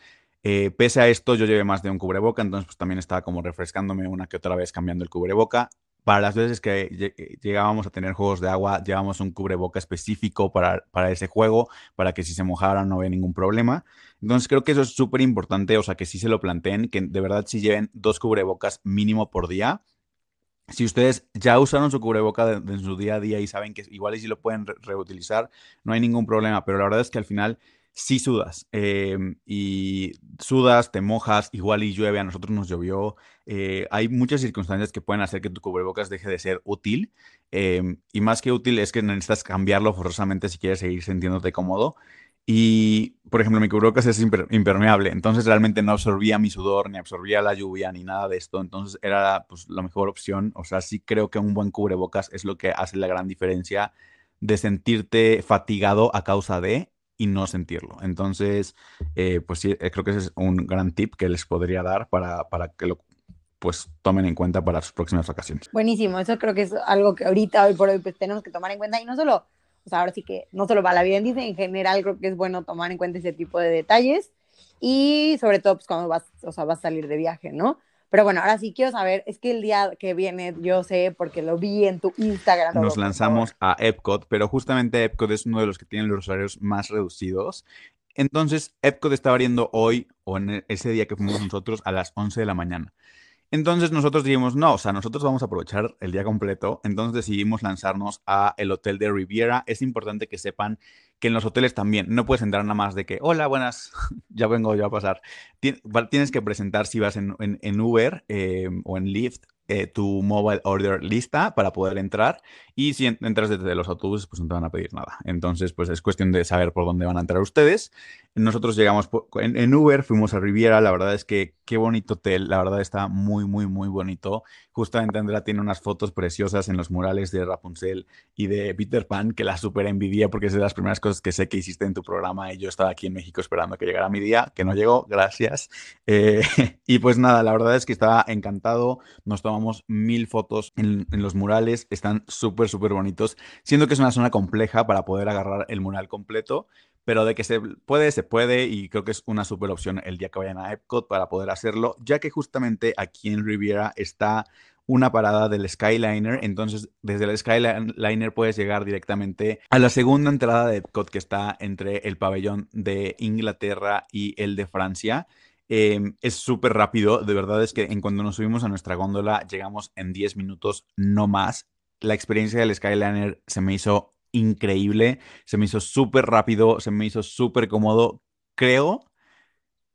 Eh, pese a esto, yo llevé más de un cubreboca, entonces pues también estaba como refrescándome una que otra vez cambiando el cubreboca para las veces que eh, llegábamos a tener juegos de agua, llevábamos un cubreboca específico para, para ese juego, para que si se mojaran no había ningún problema. Entonces creo que eso es súper importante, o sea, que sí se lo planteen, que de verdad sí lleven dos cubrebocas mínimo por día. Si ustedes ya usaron su cubreboca en su día a día y saben que igual y si lo pueden reutilizar, no hay ningún problema, pero la verdad es que al final sí sudas. Em, y sudas, te mojas, igual y llueve, a nosotros nos llovió. Eh, hay muchas circunstancias que pueden hacer que tu cubrebocas deje de ser útil. Em, y más que útil es que necesitas cambiarlo forzosamente si quieres seguir sintiéndote cómodo. Y, por ejemplo, mi cubrebocas es impermeable, entonces realmente no absorbía mi sudor, ni absorbía la lluvia, ni nada de esto. Entonces era pues, la mejor opción. O sea, sí creo que un buen cubrebocas es lo que hace la gran diferencia de sentirte fatigado a causa de y no sentirlo. Entonces, eh, pues sí, eh, creo que ese es un gran tip que les podría dar para, para que lo pues tomen en cuenta para sus próximas vacaciones. Buenísimo, eso creo que es algo que ahorita, hoy por hoy, pues tenemos que tomar en cuenta y no solo, o sea, ahora sí que no solo para la vida en Disney, en general creo que es bueno tomar en cuenta ese tipo de detalles y sobre todo pues cuando vas, o sea, vas a salir de viaje, ¿no? Pero bueno, ahora sí quiero saber, es que el día que viene, yo sé, porque lo vi en tu Instagram. Nos lanzamos a Epcot, pero justamente Epcot es uno de los que tienen los horarios más reducidos. Entonces, Epcot está abriendo hoy, o en ese día que fuimos nosotros, a las 11 de la mañana. Entonces nosotros dijimos, no, o sea, nosotros vamos a aprovechar el día completo, entonces decidimos lanzarnos a el hotel de Riviera. Es importante que sepan que en los hoteles también no puedes entrar nada más de que, hola, buenas, ya vengo yo a pasar. Tienes que presentar si vas en, Uber eh, o en Lyft eh, tu mobile order lista para poder entrar y si entras desde los autobuses pues no te van a pedir nada. Entonces pues es cuestión de saber por dónde van a entrar ustedes. Nosotros llegamos en, Uber, fuimos a Riviera, la verdad es que qué bonito hotel, la verdad está muy muy muy bonito. Justamente Andrea tiene unas fotos preciosas en los murales de Rapunzel y de Peter Pan que la super envidia porque es de las primeras cosas que sé que hiciste en tu programa y yo estaba aquí en México esperando que llegara mi día, que no llegó, gracias. Eh, y pues nada, la verdad es que estaba encantado, nos tomamos mil fotos en, los murales, están súper, súper bonitos, siendo que es una zona compleja para poder agarrar el mural completo, pero de que se puede, se puede y creo que es una súper opción el día que vayan a Epcot para poder hacerlo, ya que justamente aquí en Riviera está una parada del Skyliner, entonces desde el Skyliner puedes llegar directamente a la segunda entrada de Epcot que está entre el pabellón de Inglaterra y el de Francia. Em, es súper rápido, de verdad es que en cuando nos subimos a nuestra góndola llegamos en 10 minutos, no más. La experiencia del Skyliner se me hizo increíble, se me hizo súper rápido, se me hizo súper cómodo. Creo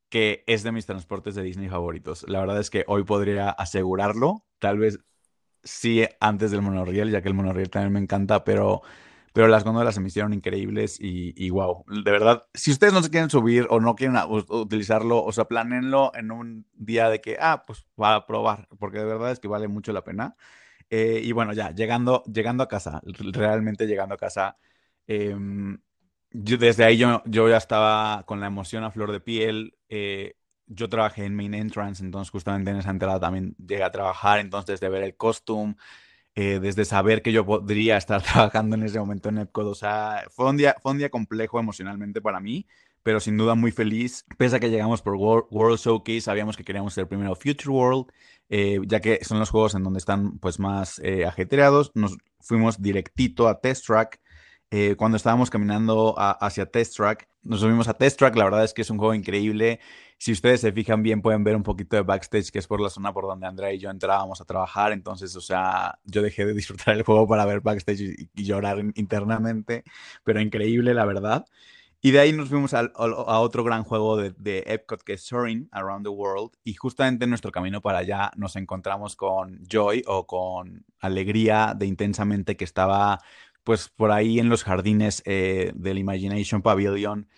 que es de mis transportes de Disney favoritos. La verdad es que hoy podría asegurarlo, tal vez sí antes del monorriel, ya que el monorriel también me encanta, pero, pero las góndolas se me hicieron increíbles y, y wow, de verdad, si ustedes no se quieren subir o no quieren utilizarlo, o sea, planenlo en un día de que, ah, pues va a probar, porque de verdad es que vale mucho la pena. Eh, y bueno, ya, llegando, llegando a casa, realmente llegando a casa, em, yo, desde ahí yo, yo ya estaba con la emoción a flor de piel. Eh, yo trabajé en Main Entrance, entonces justamente en esa entrada también llegué a trabajar, entonces desde ver el costume, eh, desde saber que yo podría estar trabajando en ese momento en Epcot, o sea, fue un día, fue un día complejo emocionalmente para mí, pero sin duda muy feliz. Pese a que llegamos por World, Showcase, sabíamos que queríamos ser primero Future World, eh, ya que son los juegos en donde están pues más eh, ajetreados. Nos fuimos directito a Test Track. Eh, cuando estábamos caminando hacia Test Track, nos subimos a Test Track. La verdad es que es un juego increíble. Si ustedes se fijan bien, pueden ver un poquito de backstage, que es por la zona por donde Andrea y yo entrábamos a trabajar. Entonces, o sea, yo dejé de disfrutar el juego para ver backstage y, y llorar internamente. Pero increíble, la verdad. Y de ahí nos fuimos a, otro gran juego de, de, Epcot que es Soaring Around the World. Y justamente en nuestro camino para allá nos encontramos con Joy o con Alegría de Intensamente que estaba pues por ahí en los jardines eh, del Imagination Pavilion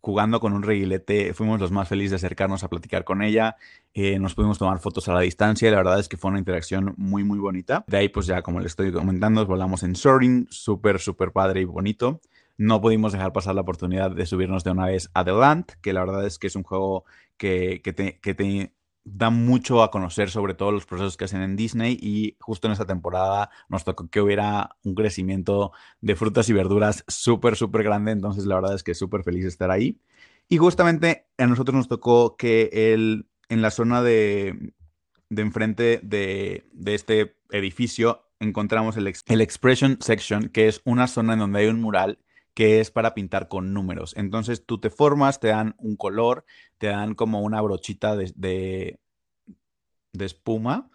jugando con un reguilete. Fuimos los más felices de acercarnos a platicar con ella. Eh, nos pudimos tomar fotos a la distancia y la verdad es que fue una interacción muy, muy bonita. De ahí, pues ya como les estoy comentando, volamos en Soaring, súper, súper padre y bonito no pudimos dejar pasar la oportunidad de subirnos de una vez a The Land, que la verdad es que es un juego que, te, da mucho a conocer sobre todos los procesos que hacen en Disney y justo en esta temporada nos tocó que hubiera un crecimiento de frutas y verduras súper, súper grande, entonces la verdad es que súper feliz estar ahí. Y justamente a nosotros nos tocó que el, en la zona de, de enfrente de, de este edificio encontramos el, el Expression Section, que es una zona en donde hay un mural que es para pintar con números. Entonces tú te formas, te dan un color, te dan como una brochita de, de, espuma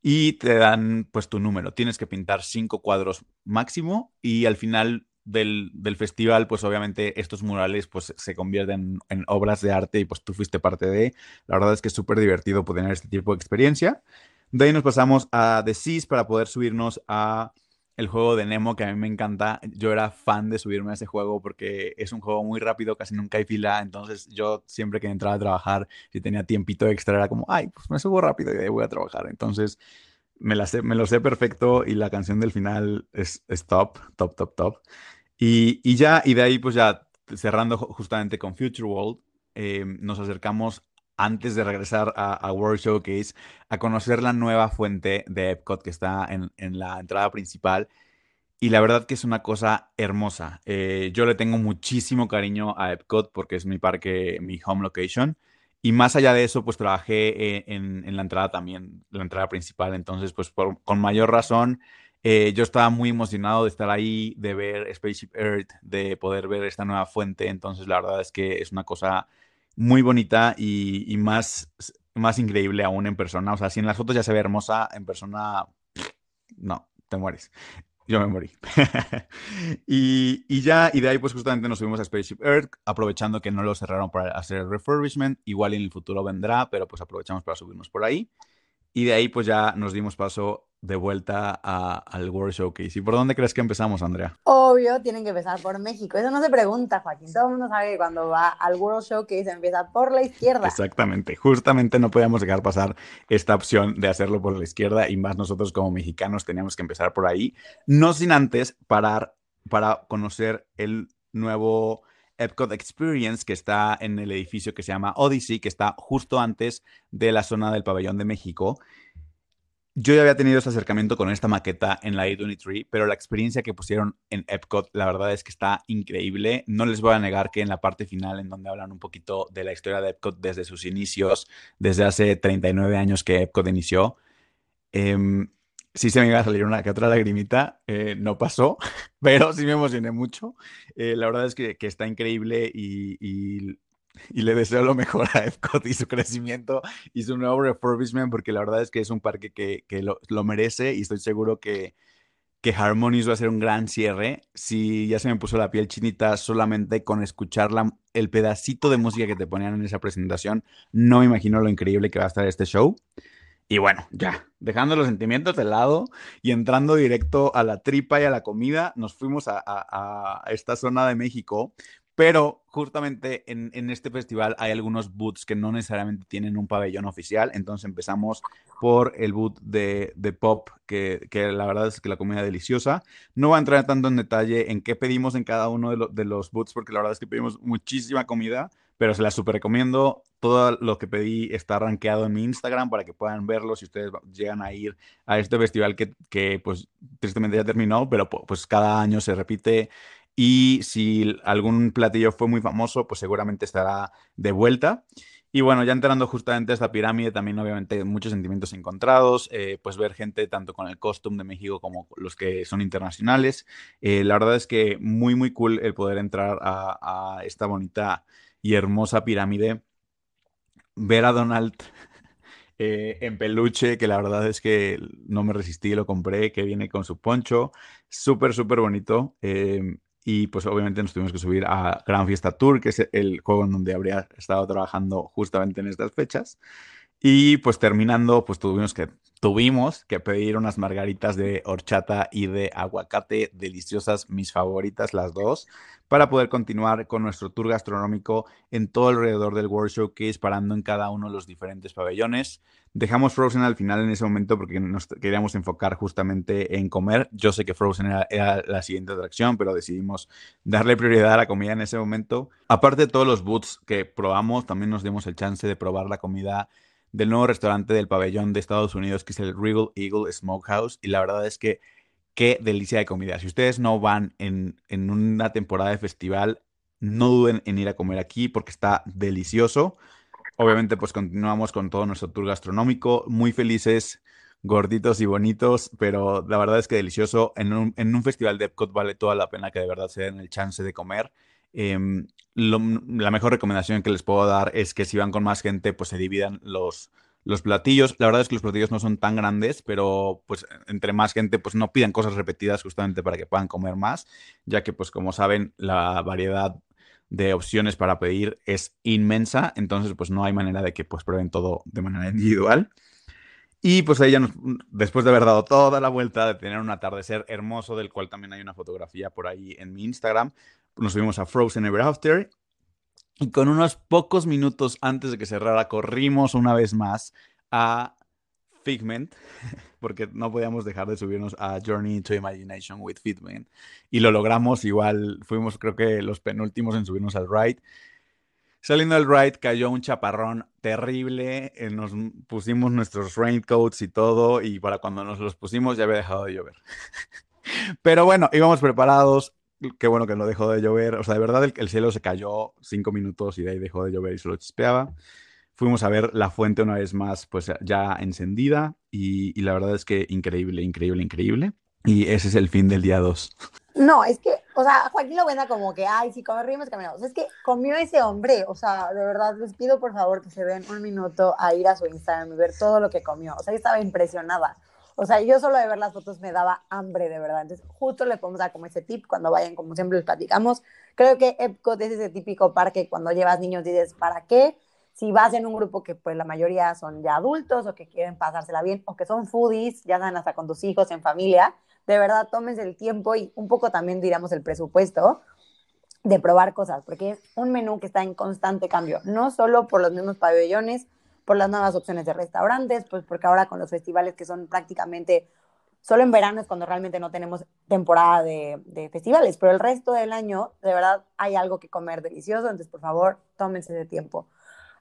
y te dan pues tu número. Tienes que pintar cinco cuadros máximo y al final del, festival, pues obviamente estos murales pues se convierten en obras de arte y pues tú fuiste parte de. La verdad es que es súper divertido poder tener este tipo de experiencia. De ahí nos pasamos a The Seas para poder subirnos a el juego de Nemo, que a mí me encanta. Yo era fan de subirme a ese juego porque es un juego muy rápido, casi nunca hay fila. Entonces, yo siempre que entraba a trabajar, si tenía tiempito extra, era como, ay, pues me subo rápido y ahí voy a trabajar. Entonces, me, la sé, me lo sé perfecto y la canción del final es, top, top, top, top. Y, y, ya, y de ahí, pues ya cerrando justamente con Future World, eh, nos acercamos antes de regresar a, World Showcase, a conocer la nueva fuente de Epcot que está en, la entrada principal. Y la verdad que es una cosa hermosa. Eh, yo le tengo muchísimo cariño a Epcot porque es mi parque, mi home location. Y más allá de eso, pues trabajé eh, en, la entrada también, la entrada principal. Entonces, pues con mayor razón, eh, yo estaba muy emocionado de estar ahí, de ver Spaceship Earth, de poder ver esta nueva fuente. Entonces, la verdad es que es una cosa muy bonita y, más, más increíble aún en persona. O sea, si en las fotos ya se ve hermosa, en persona, no, te mueres. Yo me morí. y, y, ya, y de ahí pues justamente nos subimos a Spaceship Earth, aprovechando que no lo cerraron para hacer refurbishment. Igual en el futuro vendrá, pero pues aprovechamos para subirnos por ahí. Y de ahí pues ya nos dimos paso de vuelta al World Showcase. ¿Y por dónde crees que empezamos, Andrea? Obvio, tienen que empezar por México. Eso no se pregunta, Joaquín. Todo el mundo sabe que cuando va al World Showcase empieza por la izquierda. Exactamente. Justamente no podíamos dejar pasar esta opción de hacerlo por la izquierda y más nosotros como mexicanos teníamos que empezar por ahí. No sin antes parar para conocer el nuevo Epcot Experience que está en el edificio que se llama Odyssey, que está justo antes de la zona del pabellón de México. Yo ya había tenido este acercamiento con esta maqueta en la A23, pero la experiencia que pusieron en Epcot, la verdad es que está increíble. No les voy a negar que en la parte final, en donde hablan un poquito de la historia de Epcot desde sus inicios, desde hace 39 años que Epcot inició, eh, sí se me iba a salir una que otra lagrimita, eh, no pasó, pero sí me emocioné mucho. Eh, la verdad es que, está increíble y, y le deseo lo mejor a Epcot y su crecimiento y su nuevo refurbishment, porque la verdad es que es un parque que, que lo, lo, merece y estoy seguro que, que Harmonious va a ser un gran cierre. Si ya se me puso la piel chinita solamente con escuchar el pedacito de música que te ponían en esa presentación, no me imagino lo increíble que va a estar este show. Y bueno, ya, dejando los sentimientos de lado y entrando directo a la tripa y a la comida, nos fuimos a, esta zona de México pero justamente en, este festival hay algunos booths que no necesariamente tienen un pabellón oficial. Entonces empezamos por el boot de, pop, que, la verdad es que la comida es deliciosa. No voy a entrar tanto en detalle en qué pedimos en cada uno de, de los booths, porque la verdad es que pedimos muchísima comida, pero se la super recomiendo. Todo lo que pedí está rankeado en mi Instagram para que puedan verlo si ustedes llegan a ir a este festival que, que pues tristemente ya terminó, pero pues cada año se repite y si algún platillo fue muy famoso, pues seguramente estará de vuelta. Y bueno, ya entrando justamente a esta pirámide, también obviamente muchos sentimientos encontrados, eh, pues ver gente tanto con el costume de México como los que son internacionales. Eh, la verdad es que muy, muy cool el poder entrar a, esta bonita y hermosa pirámide. Ver a Donald eh, en peluche, que la verdad es que no me resistí, lo compré, que viene con su poncho, súper, súper bonito. Y pues obviamente nos tuvimos que subir a Gran Fiesta Tour, que es el juego en donde habría estado trabajando justamente en estas fechas. Y pues terminando, pues tuvimos que, tuvimos que pedir unas margaritas de horchata y de aguacate deliciosas, mis favoritas las dos, para poder continuar con nuestro tour gastronómico en todo alrededor del World Showcase, parando en cada uno de los diferentes pabellones. Dejamos Frozen al final en ese momento porque nos queríamos enfocar justamente en comer. Yo sé que Frozen era, la siguiente atracción, pero decidimos darle prioridad a la comida en ese momento. Aparte de todos los booths que probamos, también nos dimos el chance de probar la comida del nuevo restaurante del pabellón de Estados Unidos, que es el Regal Eagle Smokehouse. Y la verdad es que qué delicia de comida. Si ustedes no van en, en una temporada de festival, no duden en ir a comer aquí porque está delicioso. Obviamente, pues continuamos con todo nuestro tour gastronómico, muy felices, gorditos y bonitos, pero la verdad es que delicioso. En un, en un festival de Epcot vale toda la pena que de verdad se den el chance de comer. Em, la mejor recomendación que les puedo dar es que si van con más gente, pues se dividan los, los platillos. La verdad es que los platillos no son tan grandes, pero pues entre más gente, pues no pidan cosas repetidas justamente para que puedan comer más, ya que pues como saben, la variedad de opciones para pedir es inmensa, entonces pues no hay manera de que pues prueben todo de manera individual. Y pues ahí ya después de haber dado toda la vuelta, de tener un atardecer hermoso, del cual también hay una fotografía por ahí en mi Instagram, nos subimos a Frozen Ever After. Y con unos pocos minutos antes de que cerrara, corrimos una vez más a Figment, porque no podíamos dejar de subirnos a Journey into Imagination with Figment. Y lo logramos, igual fuimos creo que los penúltimos en subirnos al ride. Saliendo del ride cayó un chaparrón terrible, eh, nos pusimos nuestros raincoats y todo, y para cuando nos los pusimos ya había dejado de llover. Pero bueno, íbamos preparados, qué bueno que no dejó de llover, o sea, de verdad el, el cielo se cayó cinco minutos y de ahí dejó de llover y solo chispeaba fuimos a ver la fuente una vez más, pues ya encendida y, la verdad es que increíble, increíble, increíble. Y ese es el fin del día 2. No, es que, o sea, Joaquín lo cuenta como que, ay, si corrimos, caminamos. Es que comió ese hombre, o sea, de verdad, les pido por favor que se den un minuto a ir a su Instagram y ver todo lo que comió. O sea, yo estaba impresionada. O sea, yo solo de ver las fotos me daba hambre, de verdad. Entonces, justo le podemos dar como ese tip cuando vayan, como siempre les platicamos. Creo que Epcot es ese típico parque cuando llevas niños dices, ¿para qué? si vas en un grupo que pues la mayoría son ya adultos o que quieren pasársela bien o que son foodies, ya saben, hasta con tus hijos, en familia, de verdad tómense el tiempo y un poco también diríamos el presupuesto de probar cosas, porque es un menú que está en constante cambio, no solo por los mismos pabellones, por las nuevas opciones de restaurantes, pues porque ahora con los festivales que son prácticamente solo en verano es cuando realmente no tenemos temporada de, de, festivales, pero el resto del año de verdad hay algo que comer delicioso, entonces por favor tómense ese tiempo.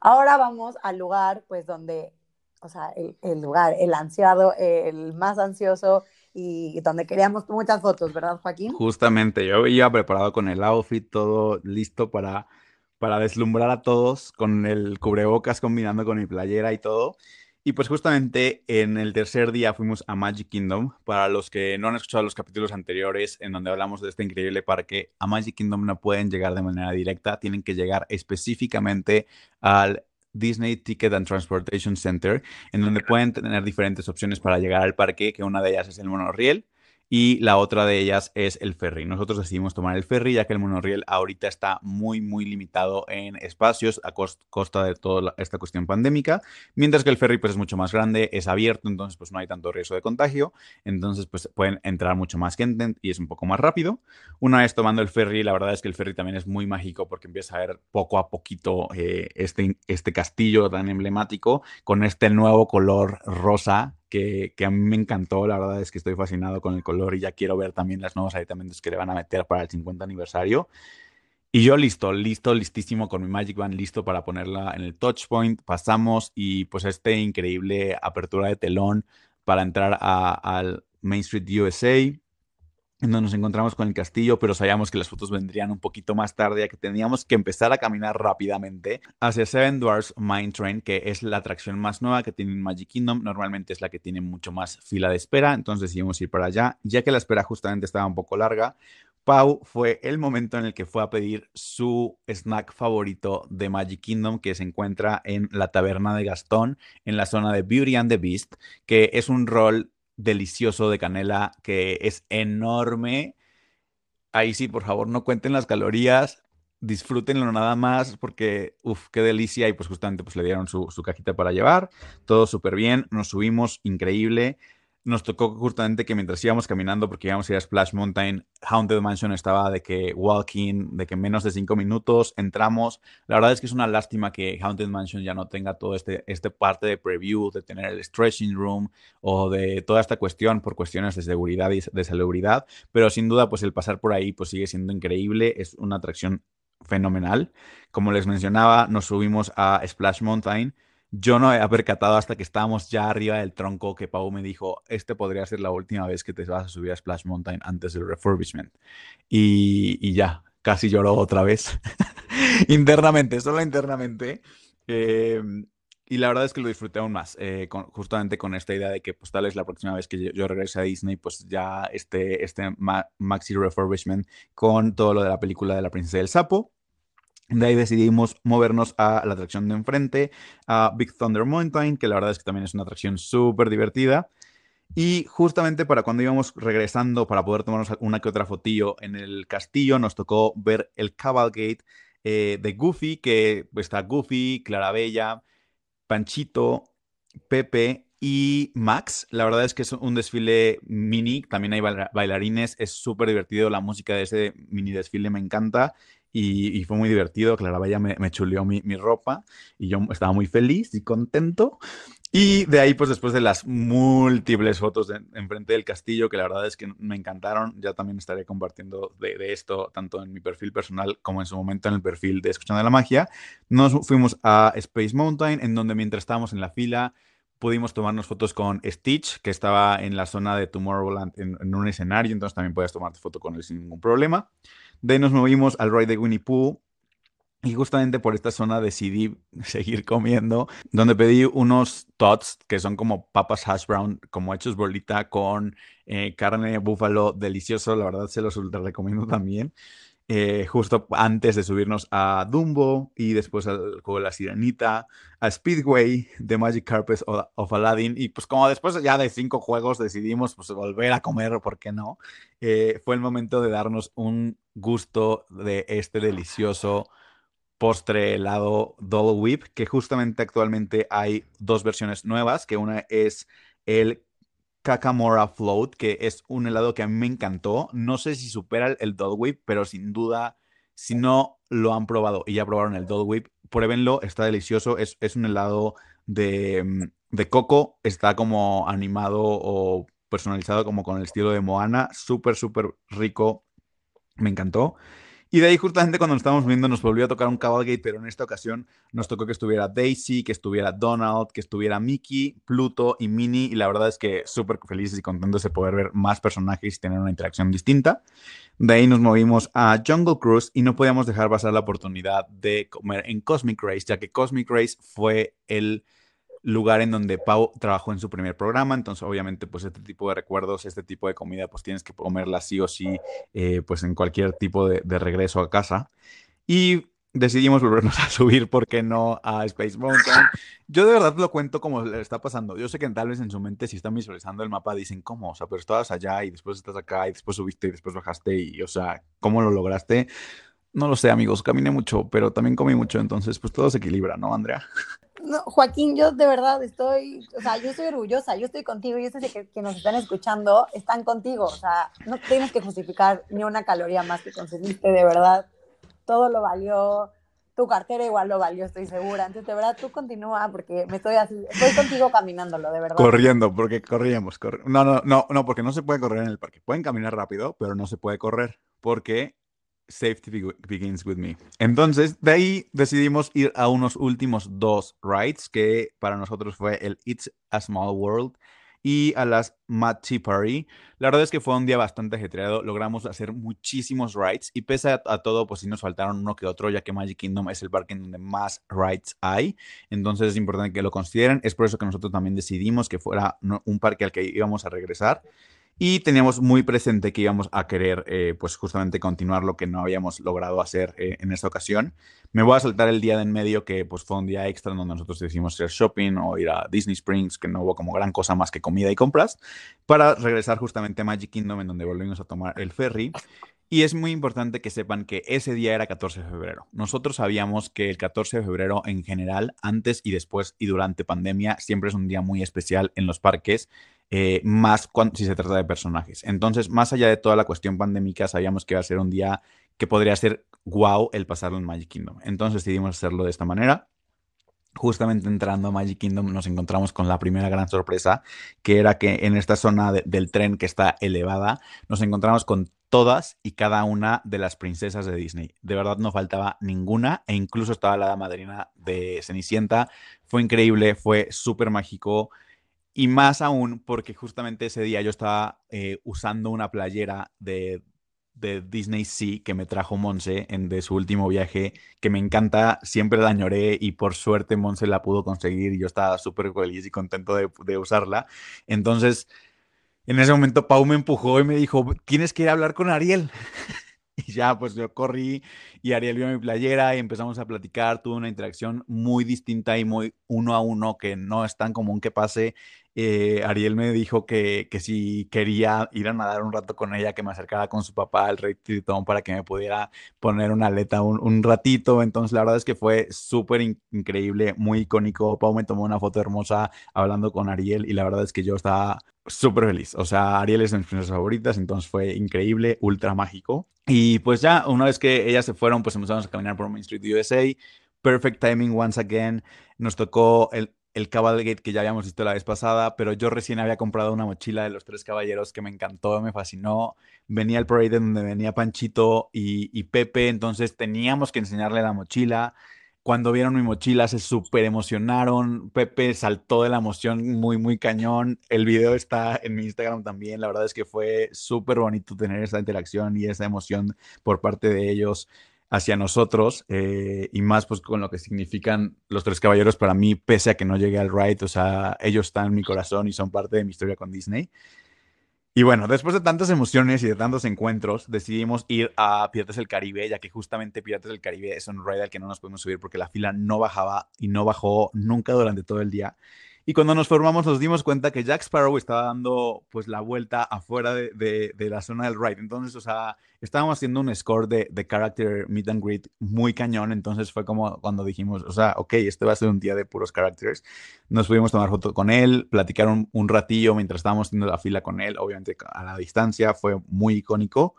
Ahora vamos al lugar, pues, donde, o sea, el, lugar, el ansiado, el más ansioso y donde queríamos muchas fotos, ¿verdad, Joaquín? Justamente, yo iba preparado con el outfit, todo listo para, para deslumbrar a todos, con el cubrebocas combinando con mi playera y todo. Y pues justamente en el tercer día fuimos a Magic Kingdom. Para los que no han escuchado los capítulos anteriores en donde hablamos de este increíble parque, a Magic Kingdom no pueden llegar de manera directa, tienen que llegar específicamente al Disney Ticket and Transportation Center, en donde pueden tener diferentes opciones para llegar al parque, que una de ellas es el monorriel. Y la otra de ellas es el ferry. Nosotros decidimos tomar el ferry ya que el monorriel ahorita está muy, muy limitado en espacios a costa de toda esta cuestión pandémica, mientras que el ferry pues es mucho más grande, es abierto, entonces pues no hay tanto riesgo de contagio, entonces pues pueden entrar mucho más gente y es un poco más rápido. Una vez tomando el ferry, la verdad es que el ferry también es muy mágico porque empieza a ver poco a poquito eh, este, este castillo tan emblemático con este nuevo color rosa que, a mí me encantó. La verdad es que estoy fascinado con el color y ya quiero ver también las nuevos aditamentos que le van a meter para el 50 aniversario. Y yo listo, listo, listísimo con mi Magic Band, listo para ponerla en el touch point. Pasamos y pues este increíble apertura de telón para entrar al Main Street USA donde nos encontramos con el castillo, pero sabíamos que las fotos vendrían un poquito más tarde, ya que teníamos que empezar a caminar rápidamente hacia Seven Dwarfs Mine Train, que es la atracción más nueva que tiene Magic Kingdom. Normalmente es la que tiene mucho más fila de espera, entonces decidimos ir para allá, ya que la espera justamente estaba un poco larga. Pau fue el momento en el que fue a pedir su snack favorito de Magic Kingdom, que se encuentra en la taberna de Gastón, en la zona de Beauty and the Beast, que es un rol delicioso de canela que es enorme. Ahí sí, por favor, no cuenten las calorías, disfrútenlo nada más porque, uff, qué delicia. Y pues justamente pues le dieron su, su cajita para llevar, todo súper bien, nos subimos, increíble nos tocó justamente que mientras íbamos caminando, porque íbamos a ir a Splash Mountain, Haunted Mansion estaba de que walking, de que menos de cinco minutos entramos. La verdad es que es una lástima que Haunted Mansion ya no tenga todo este, este parte de preview, de tener el stretching room o de toda esta cuestión por cuestiones de seguridad y de salubridad, pero sin duda pues el pasar por ahí pues sigue siendo increíble, es una atracción fenomenal. Como les mencionaba, nos subimos a Splash Mountain yo no había percatado hasta que estábamos ya arriba del tronco que Pau me dijo, este podría ser la última vez que te vas a subir a Splash Mountain antes del refurbishment. Y, ya, casi lloró otra vez. internamente, solo internamente. Em, y la verdad es que lo disfruté aún más, eh, justamente con esta idea de que pues tal vez la próxima vez que yo, regrese a Disney, pues ya este, este maxi refurbishment con todo lo de la película de la princesa del sapo. De ahí decidimos movernos a la atracción de enfrente, a Big Thunder Mountain, que la verdad es que también es una atracción súper divertida. Y justamente para cuando íbamos regresando, para poder tomarnos una que otra fotillo en el castillo, nos tocó ver el Cavalgate eh, de Goofy, que está Goofy, Clarabella, Panchito, Pepe y Max. La verdad es que es un desfile mini, también hay bailarines, es súper divertido, la música de ese mini desfile me encanta y, fue muy divertido. Clara Bella me, me chuleó mi, mi, ropa y yo estaba muy feliz y contento. Y de ahí, pues después de las múltiples fotos de, enfrente del castillo, que la verdad es que me encantaron, ya también estaré compartiendo de, de, esto tanto en mi perfil personal como en su momento en el perfil de Escuchando la Magia. Nos fuimos a Space Mountain, en donde mientras estábamos en la fila, pudimos tomarnos fotos con Stitch, que estaba en la zona de Tomorrowland en, en un escenario, entonces también puedes tomarte foto con él sin ningún problema. De ahí nos movimos al ride de Winnie Pooh. Y justamente por esta zona decidí seguir comiendo, donde pedí unos tots que son como papas hash brown, como hechos bolita con eh, carne búfalo delicioso. La verdad se los recomiendo también. Eh, justo antes de subirnos a Dumbo y después al juego la Sirenita, a Speedway, The Magic Carpet of Aladdin. Y pues como después ya de cinco juegos decidimos pues volver a comer, ¿por qué no? Eh, fue el momento de darnos un gusto de este delicioso postre helado Double Whip, que justamente actualmente hay dos versiones nuevas, que una es el Kakamora Float, que es un helado que a mí me encantó. No sé si supera el, Dole Whip, pero sin duda, si no lo han probado y ya probaron el Dole Whip, pruébenlo, está delicioso. Es, un helado de, mm, de, coco, está como animado o personalizado como con el estilo de Moana, súper, súper rico, me encantó. Y de ahí justamente cuando nos estábamos viendo nos volvió a tocar un Cabalgate, pero en esta ocasión nos tocó que estuviera Daisy, que estuviera Donald, que estuviera Mickey, Pluto y Minnie. Y la verdad es que súper felices y contentos de poder ver más personajes y tener una interacción distinta. De ahí nos movimos a Jungle Cruise y no podíamos dejar pasar la oportunidad de comer en Cosmic Race, ya que Cosmic Race fue el lugar en donde Pau trabajó en su primer programa, entonces obviamente pues este tipo de recuerdos, este tipo de comida pues tienes que comerla sí o sí eh, pues en cualquier tipo de, regreso a casa. Y decidimos volvernos a subir, ¿por qué no? A Space Mountain. Yo de verdad lo cuento como le está pasando. Yo sé que tal vez en su mente, si están visualizando el mapa, dicen, ¿cómo? O sea, pero estabas allá y después estás acá y después subiste y después bajaste y, o sea, ¿cómo lo lograste? No lo sé, amigos, caminé mucho, pero también comí mucho, entonces pues todo se equilibra, ¿no, Andrea? No, Joaquín, yo de verdad estoy, o sea, yo estoy orgullosa, yo estoy contigo, yo sé que, que nos están escuchando, están contigo, o sea, no tienes que justificar ni una caloría más que consumiste, de verdad, todo lo valió, tu cartera igual lo valió, estoy segura, entonces de verdad tú continúa porque me estoy así, estoy contigo caminándolo, de verdad. Corriendo, porque corríamos, corri- no, no, no, no, porque no se puede correr en el parque, pueden caminar rápido, pero no se puede correr, porque Safety beg- begins with me. Entonces, de ahí decidimos ir a unos últimos dos rides, que para nosotros fue el It's a Small World y a las Mad Tea Party. La verdad es que fue un día bastante ajetreado, logramos hacer muchísimos rides y pese a, a todo, pues sí nos faltaron uno que otro, ya que Magic Kingdom es el parque en donde más rides hay. Entonces es importante que lo consideren. Es por eso que nosotros también decidimos que fuera un parque al que íbamos a regresar. Y teníamos muy presente que íbamos a querer, eh, pues justamente continuar lo que no habíamos logrado hacer eh, en esta ocasión. Me voy a saltar el día de en medio, que pues fue un día extra donde nosotros decidimos hacer shopping o ir a Disney Springs, que no hubo como gran cosa más que comida y compras, para regresar justamente a Magic Kingdom, en donde volvimos a tomar el ferry. Y es muy importante que sepan que ese día era 14 de febrero. Nosotros sabíamos que el 14 de febrero en general, antes y después y durante pandemia, siempre es un día muy especial en los parques, eh, más cuando, si se trata de personajes. Entonces, más allá de toda la cuestión pandémica, sabíamos que iba a ser un día que podría ser wow el pasarlo en Magic Kingdom. Entonces decidimos hacerlo de esta manera. Justamente entrando a Magic Kingdom nos encontramos con la primera gran sorpresa, que era que en esta zona de- del tren que está elevada, nos encontramos con todas y cada una de las princesas de Disney. De verdad no faltaba ninguna e incluso estaba la madrina de Cenicienta. Fue increíble, fue súper mágico. Y más aún porque justamente ese día yo estaba eh, usando una playera de, de Disney Sea que me trajo Monse en, de su último viaje, que me encanta, siempre la añoré y por suerte Monse la pudo conseguir y yo estaba súper feliz y contento de, usarla. Entonces, en ese momento Pau me empujó y me dijo, tienes que ir a hablar con Ariel. Y ya, pues yo corrí y Ariel vio mi playera y empezamos a platicar. Tuve una interacción muy distinta y muy uno a uno que no es tan común que pase. Eh, Ariel me dijo que, que si quería ir a nadar un rato con ella, que me acercara con su papá al Rey Tritón para que me pudiera poner una aleta un, un ratito. Entonces, la verdad es que fue súper in- increíble, muy icónico. Pau me tomó una foto hermosa hablando con Ariel y la verdad es que yo estaba súper feliz. O sea, Ariel es de mis princesas favoritas, entonces fue increíble, ultra mágico. Y pues ya, una vez que ellas se fueron, pues empezamos a caminar por Main Street USA. Perfect timing once again. Nos tocó el, el Cabalgate que ya habíamos visto la vez pasada, pero yo recién había comprado una mochila de los tres caballeros que me encantó, me fascinó. Venía el parade donde venía Panchito y, y Pepe, entonces teníamos que enseñarle la mochila. Cuando vieron mi mochila se súper emocionaron. Pepe saltó de la emoción muy, muy cañón. El video está en mi Instagram también. La verdad es que fue súper bonito tener esa interacción y esa emoción por parte de ellos hacia nosotros eh, y más pues con lo que significan los tres caballeros para mí, pese a que no llegué al ride, o sea, ellos están en mi corazón y son parte de mi historia con Disney. Y bueno, después de tantas emociones y de tantos encuentros, decidimos ir a Piratas del Caribe, ya que justamente Piratas del Caribe es un ride al que no nos podemos subir porque la fila no bajaba y no bajó nunca durante todo el día. Y cuando nos formamos nos dimos cuenta que Jack Sparrow estaba dando pues la vuelta afuera de, de, la zona del ride. Entonces, o sea, estábamos haciendo un score de, de character meet and greet muy cañón. Entonces fue como cuando dijimos, o sea, ok, este va a ser un día de puros characters. Nos pudimos tomar foto con él, platicar un, un ratillo mientras estábamos haciendo la fila con él, obviamente a la distancia, fue muy icónico.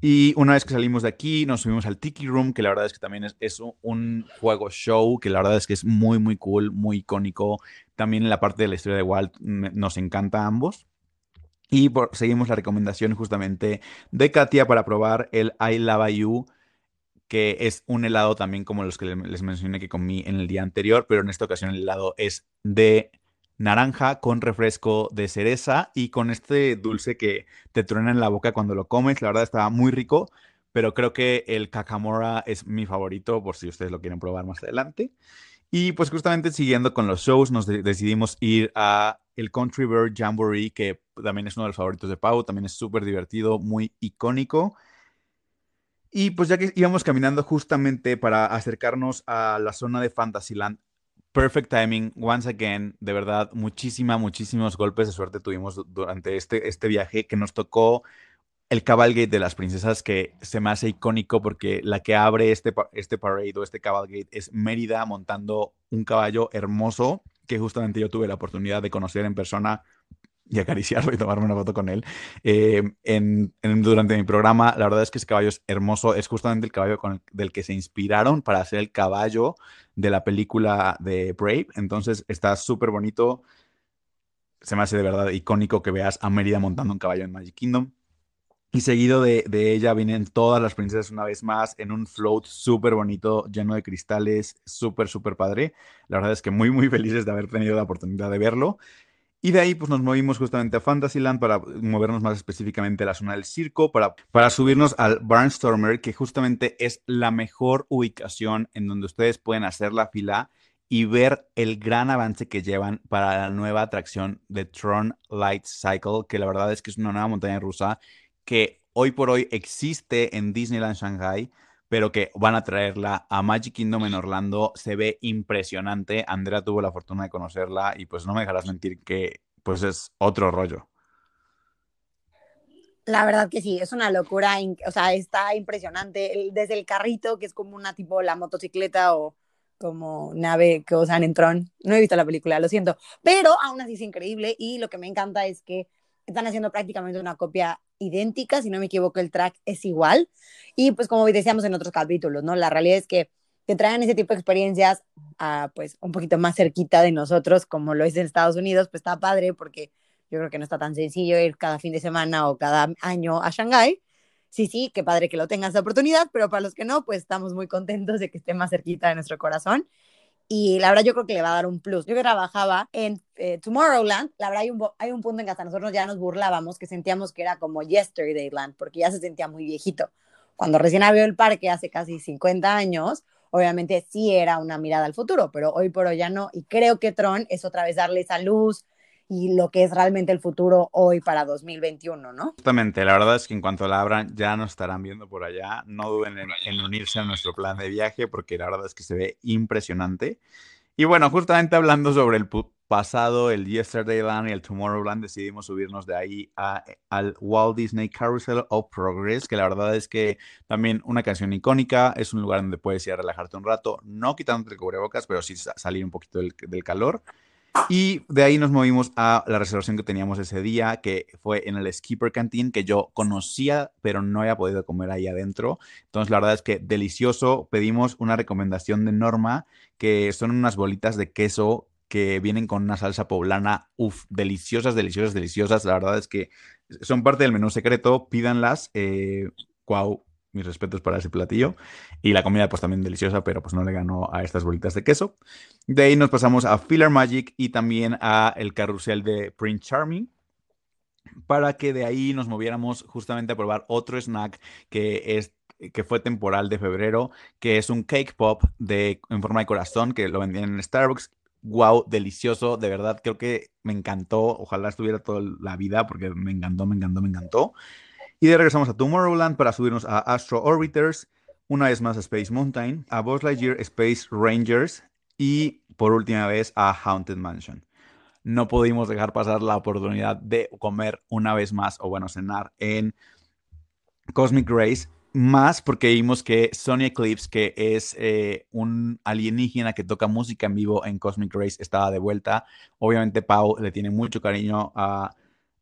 Y una vez que salimos de aquí, nos subimos al Tiki Room, que la verdad es que también es, un, juego show, que la verdad es que es muy, muy cool, muy icónico. También en la parte de la historia de Walt nos encanta a ambos. Y seguimos la recomendación justamente de Katia para probar el I Lava You, que es un helado también como los que le- les mencioné que comí en el día anterior, pero en esta ocasión el helado es de naranja con refresco de cereza y con este dulce que te truena en la boca cuando lo comes. La verdad estaba muy rico, pero creo que el cacamora es mi favorito por si ustedes lo quieren probar más adelante. Y pues justamente siguiendo con los shows, nos de- decidimos ir a el Country Bird Jamboree, que también es uno de los favoritos de Pau, también es súper divertido, muy icónico. Y pues ya que íbamos caminando justamente para acercarnos a la zona de Fantasyland, perfect timing, once again, de verdad, muchísima, muchísimos golpes de suerte tuvimos durante este, este viaje que nos tocó el cabalgate de las princesas que se me hace icónico porque la que abre este, este parade o este cabalgate es Mérida montando un caballo hermoso que justamente yo tuve la oportunidad de conocer en persona y acariciarlo y tomarme una foto con él eh, en, durante mi programa. La verdad es que ese caballo es hermoso, es justamente el caballo del que se inspiraron para hacer el caballo de la película de Brave, entonces está súper bonito. Se me hace de verdad icónico que veas a Mérida montando un caballo en Magic Kingdom. Y seguido de, ella vienen todas las princesas una vez más en un float súper bonito, lleno de cristales, súper, súper padre. La verdad es que muy, muy felices de haber tenido la oportunidad de verlo. Y de ahí pues nos movimos justamente a Fantasyland para movernos más específicamente a la zona del circo, para, para subirnos al Barnstormer, que justamente es la mejor ubicación en donde ustedes pueden hacer la fila y ver el gran avance que llevan para la nueva atracción de Tron Light Cycle, que la verdad es que es una nueva montaña rusa que hoy por hoy existe en Disneyland Shanghai, pero que van a traerla a Magic Kingdom en Orlando. Se ve impresionante. Andrea tuvo la fortuna de conocerla y pues no me dejarás mentir que pues es otro rollo. La verdad que sí, es una locura, o sea, está impresionante. Desde el carrito, que es como una tipo la motocicleta o como nave que usan en Tron. No he visto la película, lo siento, pero aún así es increíble y lo que me encanta es que están haciendo prácticamente una copia idéntica, si no me equivoco, el track es igual. Y pues como decíamos en otros capítulos, ¿no? La realidad es que te traen ese tipo de experiencias a, pues un poquito más cerquita de nosotros, como lo es en Estados Unidos, pues está padre porque yo creo que no está tan sencillo ir cada fin de semana o cada año a Shanghái. Sí, sí, qué padre que lo tengas esa oportunidad, pero para los que no, pues estamos muy contentos de que esté más cerquita de nuestro corazón y la verdad yo creo que le va a dar un plus. Yo que trabajaba en eh, Tomorrowland, la verdad hay un, hay un punto en que hasta nosotros ya nos burlábamos, que sentíamos que era como Yesterdayland, porque ya se sentía muy viejito. Cuando recién abrió el parque hace casi 50 años, obviamente sí era una mirada al futuro, pero hoy por hoy ya no. Y creo que Tron es otra vez darle esa luz, y lo que es realmente el futuro hoy para 2021, ¿no? Justamente, la verdad es que en cuanto la abran ya nos estarán viendo por allá. No duden en, unirse a nuestro plan de viaje porque la verdad es que se ve impresionante. Y bueno, justamente hablando sobre el pasado, el Yesterdayland y el Tomorrowland, decidimos subirnos de ahí al Walt Disney Carousel of Progress, que la verdad es que también una canción icónica, es un lugar donde puedes ir a relajarte un rato, no quitándote el cubrebocas, pero sí salir un poquito del calor. Y de ahí nos movimos a la reservación que teníamos ese día, que fue en el Skipper Canteen, que yo conocía, pero no había podido comer ahí adentro. Entonces, la verdad es que delicioso. Pedimos una recomendación de Norma, que son unas bolitas de queso que vienen con una salsa poblana, uff, deliciosas, deliciosas, deliciosas. La verdad es que son parte del menú secreto, pídanlas. Eh, wow, mis respetos para ese platillo. Y la comida pues también deliciosa, pero pues no le ganó a estas bolitas de queso. De ahí nos pasamos a Filler Magic y también a el carrusel de Prince Charming para que de ahí nos moviéramos justamente a probar otro snack que es que fue temporal de febrero, que es un cake pop de, en forma de corazón, que lo vendían en Starbucks. Wow, delicioso, de verdad, creo que me encantó. Ojalá estuviera toda la vida porque me encantó, me encantó, me encantó. Y de regresamos a Tomorrowland para subirnos a Astro Orbiters, una vez más a Space Mountain, a Buzz Lightyear Space Rangers y por última vez a Haunted Mansion. No pudimos dejar pasar la oportunidad de comer una vez más, o bueno, cenar en Cosmic Race, más porque vimos que Sony Eclipse, que es eh, un alienígena que toca música en vivo en Cosmic Race, estaba de vuelta. Obviamente Pau le tiene mucho cariño a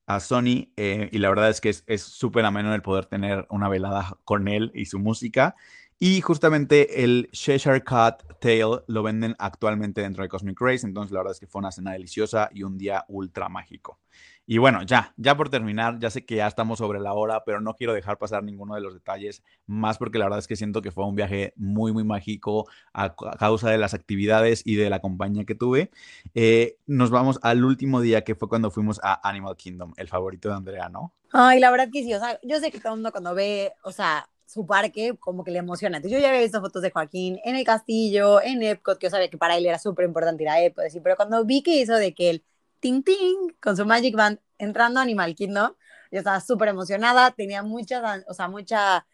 a Sony eh, y la verdad es que es súper ameno el poder tener una velada con él y su música. Y justamente el Cheshire Cat Tale lo venden actualmente dentro de Cosmic Race, entonces la verdad es que fue una cena deliciosa y un día ultra mágico. Y bueno, ya, ya por terminar, ya sé que ya estamos sobre la hora, pero no quiero dejar pasar ninguno de los detalles, más porque la verdad es que siento que fue un viaje muy, muy mágico a, causa de las actividades y de la compañía que tuve. Eh, nos vamos al último día que fue cuando fuimos a Animal Kingdom, el favorito de Andrea, ¿no? Ay, la verdad que sí, o sea, yo sé que todo el mundo cuando ve, o sea, su parque como que le emociona. Entonces yo ya había visto fotos de Joaquín en el castillo, en Epcot, que yo sabía que para él era súper importante ir a Epcot, pero cuando vi que hizo de que él ting ting con su Magic Band entrando a Animal Kingdom. Yo estaba súper emocionada, tenía mucha, o sea, mucha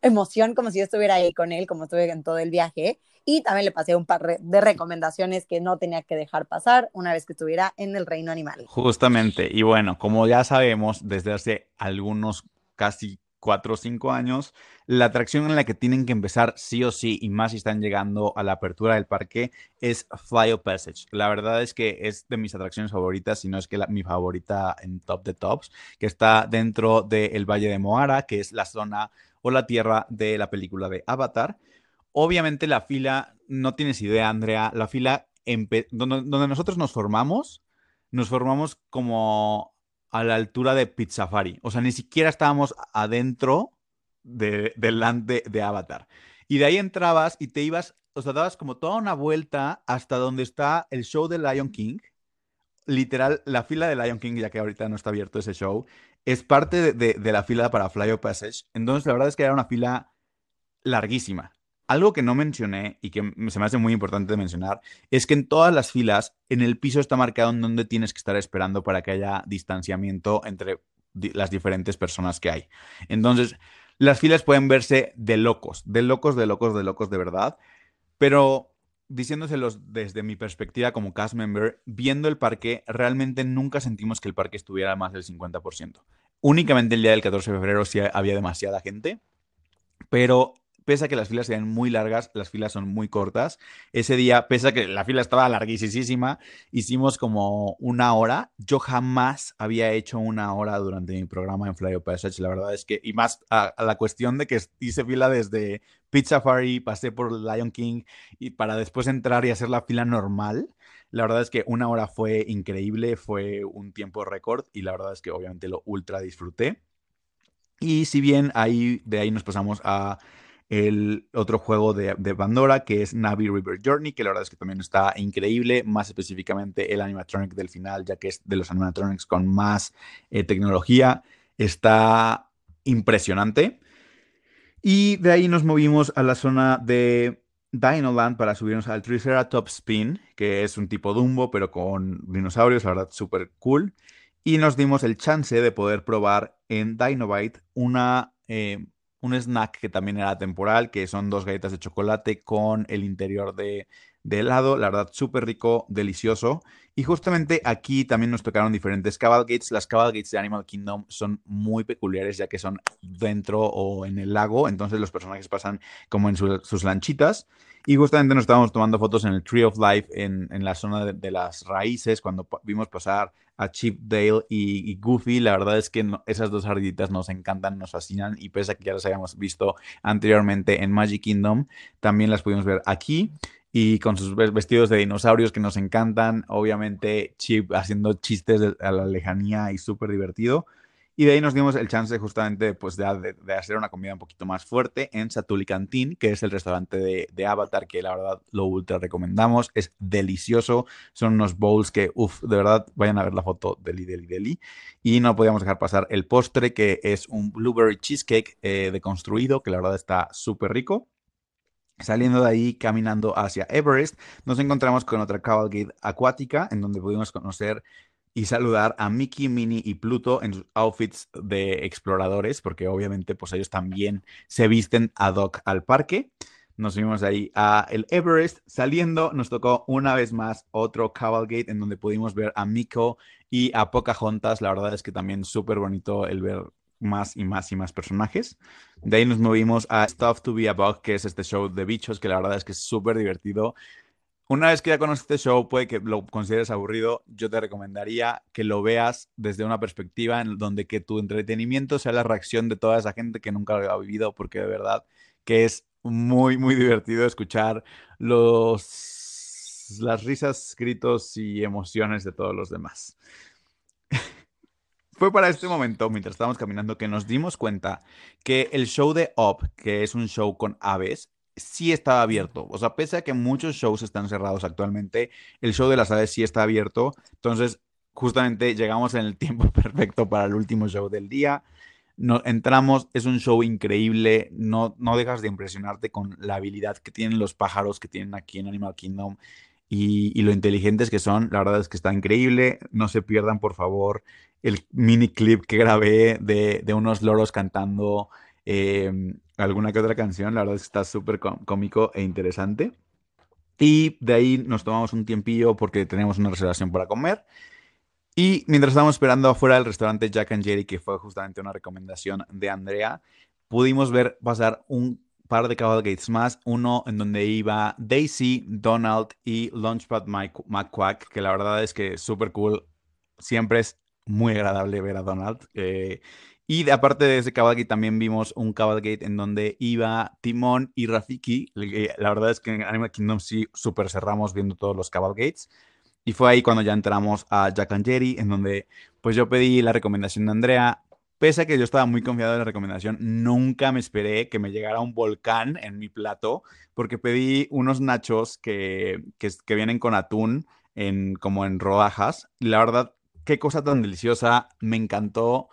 emoción como si yo estuviera ahí con él, como estuve en todo el viaje. Y también le pasé un par de recomendaciones que no tenía que dejar pasar una vez que estuviera en el reino animal. Justamente, y bueno, como ya sabemos, desde hace algunos casi cuatro o cinco años, la atracción en la que tienen que empezar sí o sí, y más si están llegando a la apertura del parque, es Flyo Passage. La verdad es que es de mis atracciones favoritas, si no es que mi favorita en top de tops, que está dentro del Valle de Moara, que es la zona o la tierra de la película de Avatar. Obviamente la fila, no tienes idea, Andrea, la fila donde nosotros nos formamos, nos formamos como a la altura de Pizzafari. O sea, ni siquiera estábamos adentro de, del land de, Avatar. Y de ahí entrabas y te ibas, o sea, dabas como toda una vuelta hasta donde está el show de Lion King. Literal, la fila de Lion King, ya que ahorita no está abierto ese show, es parte de, de la fila para Fly Passage. Entonces, la verdad es que era una fila larguísima. Algo que no mencioné y que se me hace muy importante mencionar es que en todas las filas, en el piso está marcado en dónde tienes que estar esperando para que haya distanciamiento entre las diferentes personas que hay. Entonces, las filas pueden verse de locos, de locos, de locos, de locos de verdad, pero diciéndoselos desde mi perspectiva como cast member, viendo el parque, realmente nunca sentimos que el parque estuviera más del 50%. Únicamente el día del 14 de febrero sí había demasiada gente, pero pese a que las filas sean muy largas, las filas son muy cortas. Ese día, pese a que la fila estaba larguísima, hicimos como una hora. Yo jamás había hecho una hora durante mi programa en Fly Passage. La verdad es que, y más a, la cuestión de que hice fila desde Pizza Fari, pasé por Lion King y para después entrar y hacer la fila normal. La verdad es que una hora fue increíble, fue un tiempo récord y la verdad es que obviamente lo ultra disfruté. Y si bien ahí de ahí nos pasamos a el otro juego de, Pandora, que es Navi River Journey, que la verdad es que también está increíble, más específicamente el animatronic del final, ya que es de los animatronics con más eh, tecnología, está impresionante. Y de ahí nos movimos a la zona de Dinoland para subirnos al Triceratops Spin, que es un tipo Dumbo, pero con dinosaurios, la verdad, súper cool. Y nos dimos el chance de poder probar en Dinobite una eh, un snack que también era temporal, que son dos galletas de chocolate con el interior de, helado, la verdad súper rico, delicioso. Y justamente aquí también nos tocaron diferentes cabalgates. Las cabalgates de Animal Kingdom son muy peculiares ya que son dentro o en el lago, entonces los personajes pasan como en sus lanchitas. Y justamente nos estábamos tomando fotos en el Tree of Life, en, la zona de, las raíces, cuando vimos pasar a Chip Dale y, Goofy. La verdad es que esas dos ardillitas nos encantan, nos fascinan. Y pese a que ya las habíamos visto anteriormente en Magic Kingdom, también las pudimos ver aquí y con sus vestidos de dinosaurios que nos encantan. Obviamente, Chip haciendo chistes a la lejanía y súper divertido. Y de ahí nos dimos el chance justamente pues, de, hacer una comida un poquito más fuerte en Satuli Canteen, que es el restaurante de, Avatar, que la verdad lo ultra recomendamos. Es delicioso. Son unos bowls que, uff, de verdad, vayan a ver la foto deli, deli, deli. Y no podíamos dejar pasar el postre, que es un blueberry cheesecake eh, deconstruido, que la verdad está súper rico. Saliendo de ahí, caminando hacia Everest, nos encontramos con otra cabalgate acuática, en donde pudimos conocer y saludar a Mickey, Minnie y Pluto en sus outfits de exploradores, porque obviamente pues ellos también se visten ad hoc al parque. Nos fuimos ahí a el Everest. Saliendo, nos tocó una vez más otro Cavalgate en donde pudimos ver a Miko y a Pocahontas. La verdad es que también súper bonito el ver más y más y más personajes. De ahí nos movimos a Stuff to Be About, que es este show de bichos que la verdad es que es súper divertido. Una vez que ya conoces este show, puede que lo consideres aburrido, yo te recomendaría que lo veas desde una perspectiva en donde que tu entretenimiento sea la reacción de toda esa gente que nunca lo ha vivido, porque de verdad que es muy, muy divertido escuchar los, las risas, gritos y emociones de todos los demás. Fue para este momento, mientras estábamos caminando, que nos dimos cuenta que el show de Up, que es un show con aves, sí estaba abierto. O sea, pese a que muchos shows están cerrados actualmente, el show de las aves sí está abierto. Entonces, justamente llegamos en el tiempo perfecto para el último show del día. No, entramos, es un show increíble, no, no dejas de impresionarte con la habilidad que tienen los pájaros que tienen aquí en Animal Kingdom y, lo inteligentes que son. La verdad es que está increíble. No se pierdan, por favor, el mini clip que grabé de unos loros cantando eh, alguna que otra canción. La verdad es que está súper cómico e interesante. Y de ahí nos tomamos un tiempillo porque tenemos una reservación para comer. Y mientras estábamos esperando afuera del restaurante Jack and Jerry, que fue justamente una recomendación de Andrea, pudimos ver pasar un par de cabalgates más, uno en donde iba Daisy, Donald y Launchpad McQuack, que la verdad es que súper cool. Siempre es muy agradable ver a Donald. Eh, y aparte de ese cabalgate también vimos un cabalgate en donde iba Timón y Rafiki. La verdad es que en Animal Kingdom sí súper cerramos viendo todos los cabalgates. Y fue ahí cuando ya entramos a Jack and Jerry, en donde pues yo pedí la recomendación de Andrea. Pese a que yo estaba muy confiado en la recomendación, nunca me esperé que me llegara un volcán en mi plato, porque pedí unos nachos que, que, vienen con atún, en, como en rodajas. Y la verdad, qué cosa tan deliciosa, me encantó.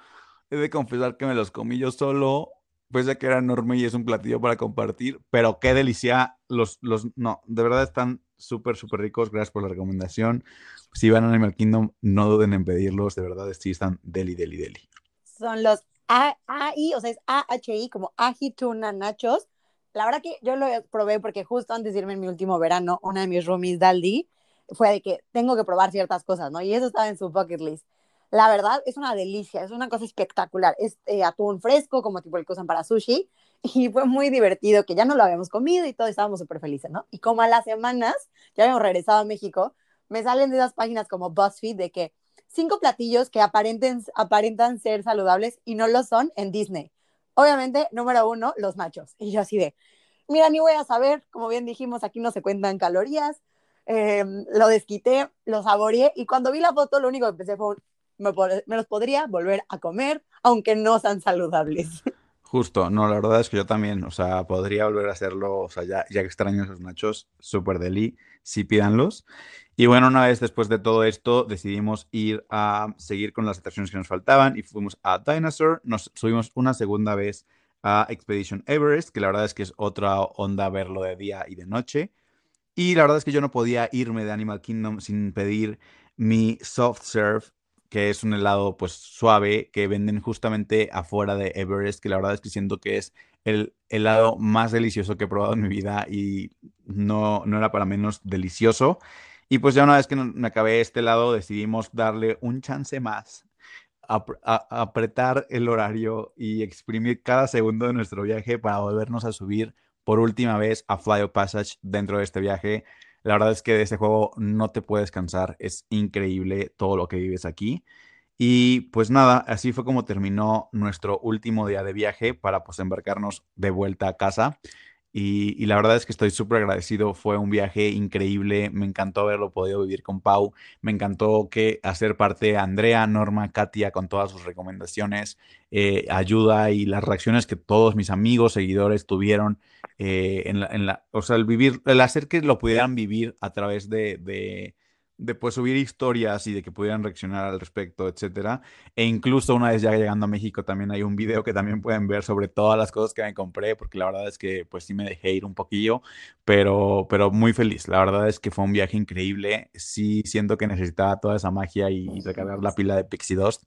He de confesar que me los comí yo solo, pese a que era enorme y es un platillo para compartir, pero qué delicia. Los, los, no, de verdad están súper, súper ricos. Gracias por la recomendación. Si van a Animal Kingdom, no duden en pedirlos. De verdad, sí están deli, deli, deli. Son los AI, o sea, es AHI, como Aji Tuna Nachos. La verdad que yo lo probé porque justo antes de irme en mi último verano, una de mis roomies, Daldi, fue de que tengo que probar ciertas cosas, ¿no? Y eso estaba en su bucket list. La verdad, es una delicia, es una cosa espectacular. Es eh, atún fresco, como tipo el que usan para sushi, y fue muy divertido, que ya no lo habíamos comido y todos estábamos súper felices, ¿no? Y como a las semanas, ya habíamos regresado a México, me salen de esas páginas como BuzzFeed de que cinco platillos que aparenten, aparentan ser saludables y no lo son en Disney. Obviamente, número uno, los machos. Y yo así de, mira, ni voy a saber, como bien dijimos, aquí no se cuentan calorías. Em, lo desquité, lo saboreé y cuando vi la foto lo único que pensé fue, me, me los podría volver a comer, aunque no sean saludables. Justo, no, la verdad es que yo también, o sea, podría volver a hacerlo, o sea, ya, ya extraño esos nachos, súper deli, sí pídanlos. Y bueno, una vez después de todo esto, decidimos ir a seguir con las atracciones que nos faltaban y fuimos a Dinosaur, nos subimos una segunda vez a Expedition Everest, que la verdad es que es otra onda verlo de día y de noche. Y la verdad es que yo no podía irme de Animal Kingdom sin pedir mi soft serve que es un helado pues suave que venden justamente afuera de Everest, que la verdad es que siento que es el helado más delicioso que he probado en mi vida y no, no era para menos delicioso. Y pues ya una vez que me acabé este helado decidimos darle un chance más, a, apretar el horario y exprimir cada segundo de nuestro viaje para volvernos a subir por última vez a Fly of Passage dentro de este viaje. La verdad es que de este juego no te puedes cansar, es increíble todo lo que vives aquí. Y pues nada, así fue como terminó nuestro último día de viaje para pues embarcarnos de vuelta a casa. Y, la verdad es que estoy súper agradecido. Fue un viaje increíble. Me encantó haberlo podido vivir con Pau. Me encantó que hacer parte de Andrea, Norma, Katia con todas sus recomendaciones, eh, ayuda y las reacciones que todos mis amigos, seguidores tuvieron eh, en, la, en, la, O sea, el vivir, el hacer que lo pudieran vivir a través de, de de pues subir historias y de que pudieran reaccionar al respecto, etcétera. E incluso una vez ya llegando a México también hay un video que también pueden ver sobre todas las cosas que me compré, porque la verdad es que pues sí me dejé ir un poquillo, pero, pero muy feliz. La verdad es que fue un viaje increíble. Sí siento que necesitaba toda esa magia y, recargar la pila de Pixie Dust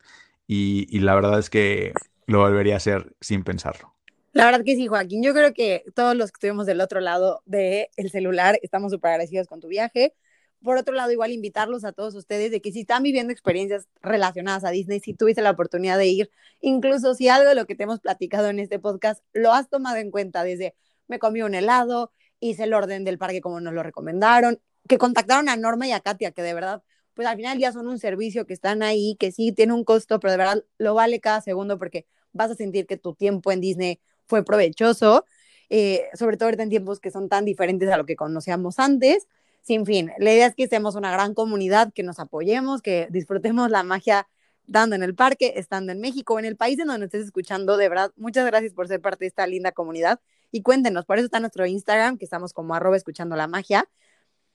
y, y la verdad es que lo volvería a hacer sin pensarlo. La verdad que sí, Joaquín. Yo creo que todos los que estuvimos del otro lado del el celular estamos súper agradecidos con tu viaje por otro lado, igual invitarlos a todos ustedes de que si están viviendo experiencias relacionadas a Disney, si tuviste la oportunidad de ir, incluso si algo de lo que te hemos platicado en este podcast lo has tomado en cuenta desde me comí un helado, hice el orden del parque como nos lo recomendaron, que contactaron a Norma y a Katia, que de verdad, pues al final ya son un servicio que están ahí, que sí tiene un costo, pero de verdad lo vale cada segundo porque vas a sentir que tu tiempo en Disney fue provechoso, eh, sobre todo en tiempos que son tan diferentes a lo que conocíamos antes sin fin. La idea es que seamos una gran comunidad, que nos apoyemos, que disfrutemos la magia dando en el parque, estando en México, en el país en donde estés escuchando. De verdad, muchas gracias por ser parte de esta linda comunidad. Y cuéntenos, por eso está nuestro Instagram, que estamos como arroba escuchando la magia.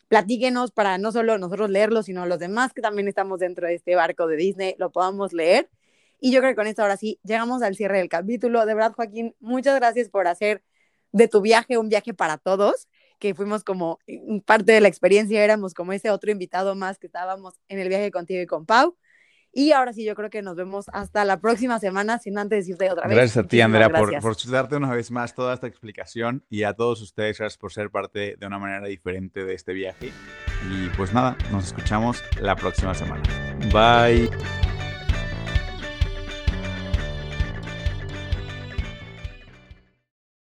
Platíquenos para no solo nosotros leerlo, sino los demás que también estamos dentro de este barco de Disney, lo podamos leer. Y yo creo que con esto ahora sí llegamos al cierre del capítulo. De verdad, Joaquín, muchas gracias por hacer de tu viaje un viaje para todos que fuimos como parte de la experiencia, éramos como ese otro invitado más que estábamos en el viaje contigo y con Pau. Y ahora sí, yo creo que nos vemos hasta la próxima semana, sin antes decirte otra vez. Gracias a ti, Andrea, por, por darte una vez más toda esta explicación y a todos ustedes, gracias por ser parte de una manera diferente de este viaje. Y pues nada, nos escuchamos la próxima semana. Bye.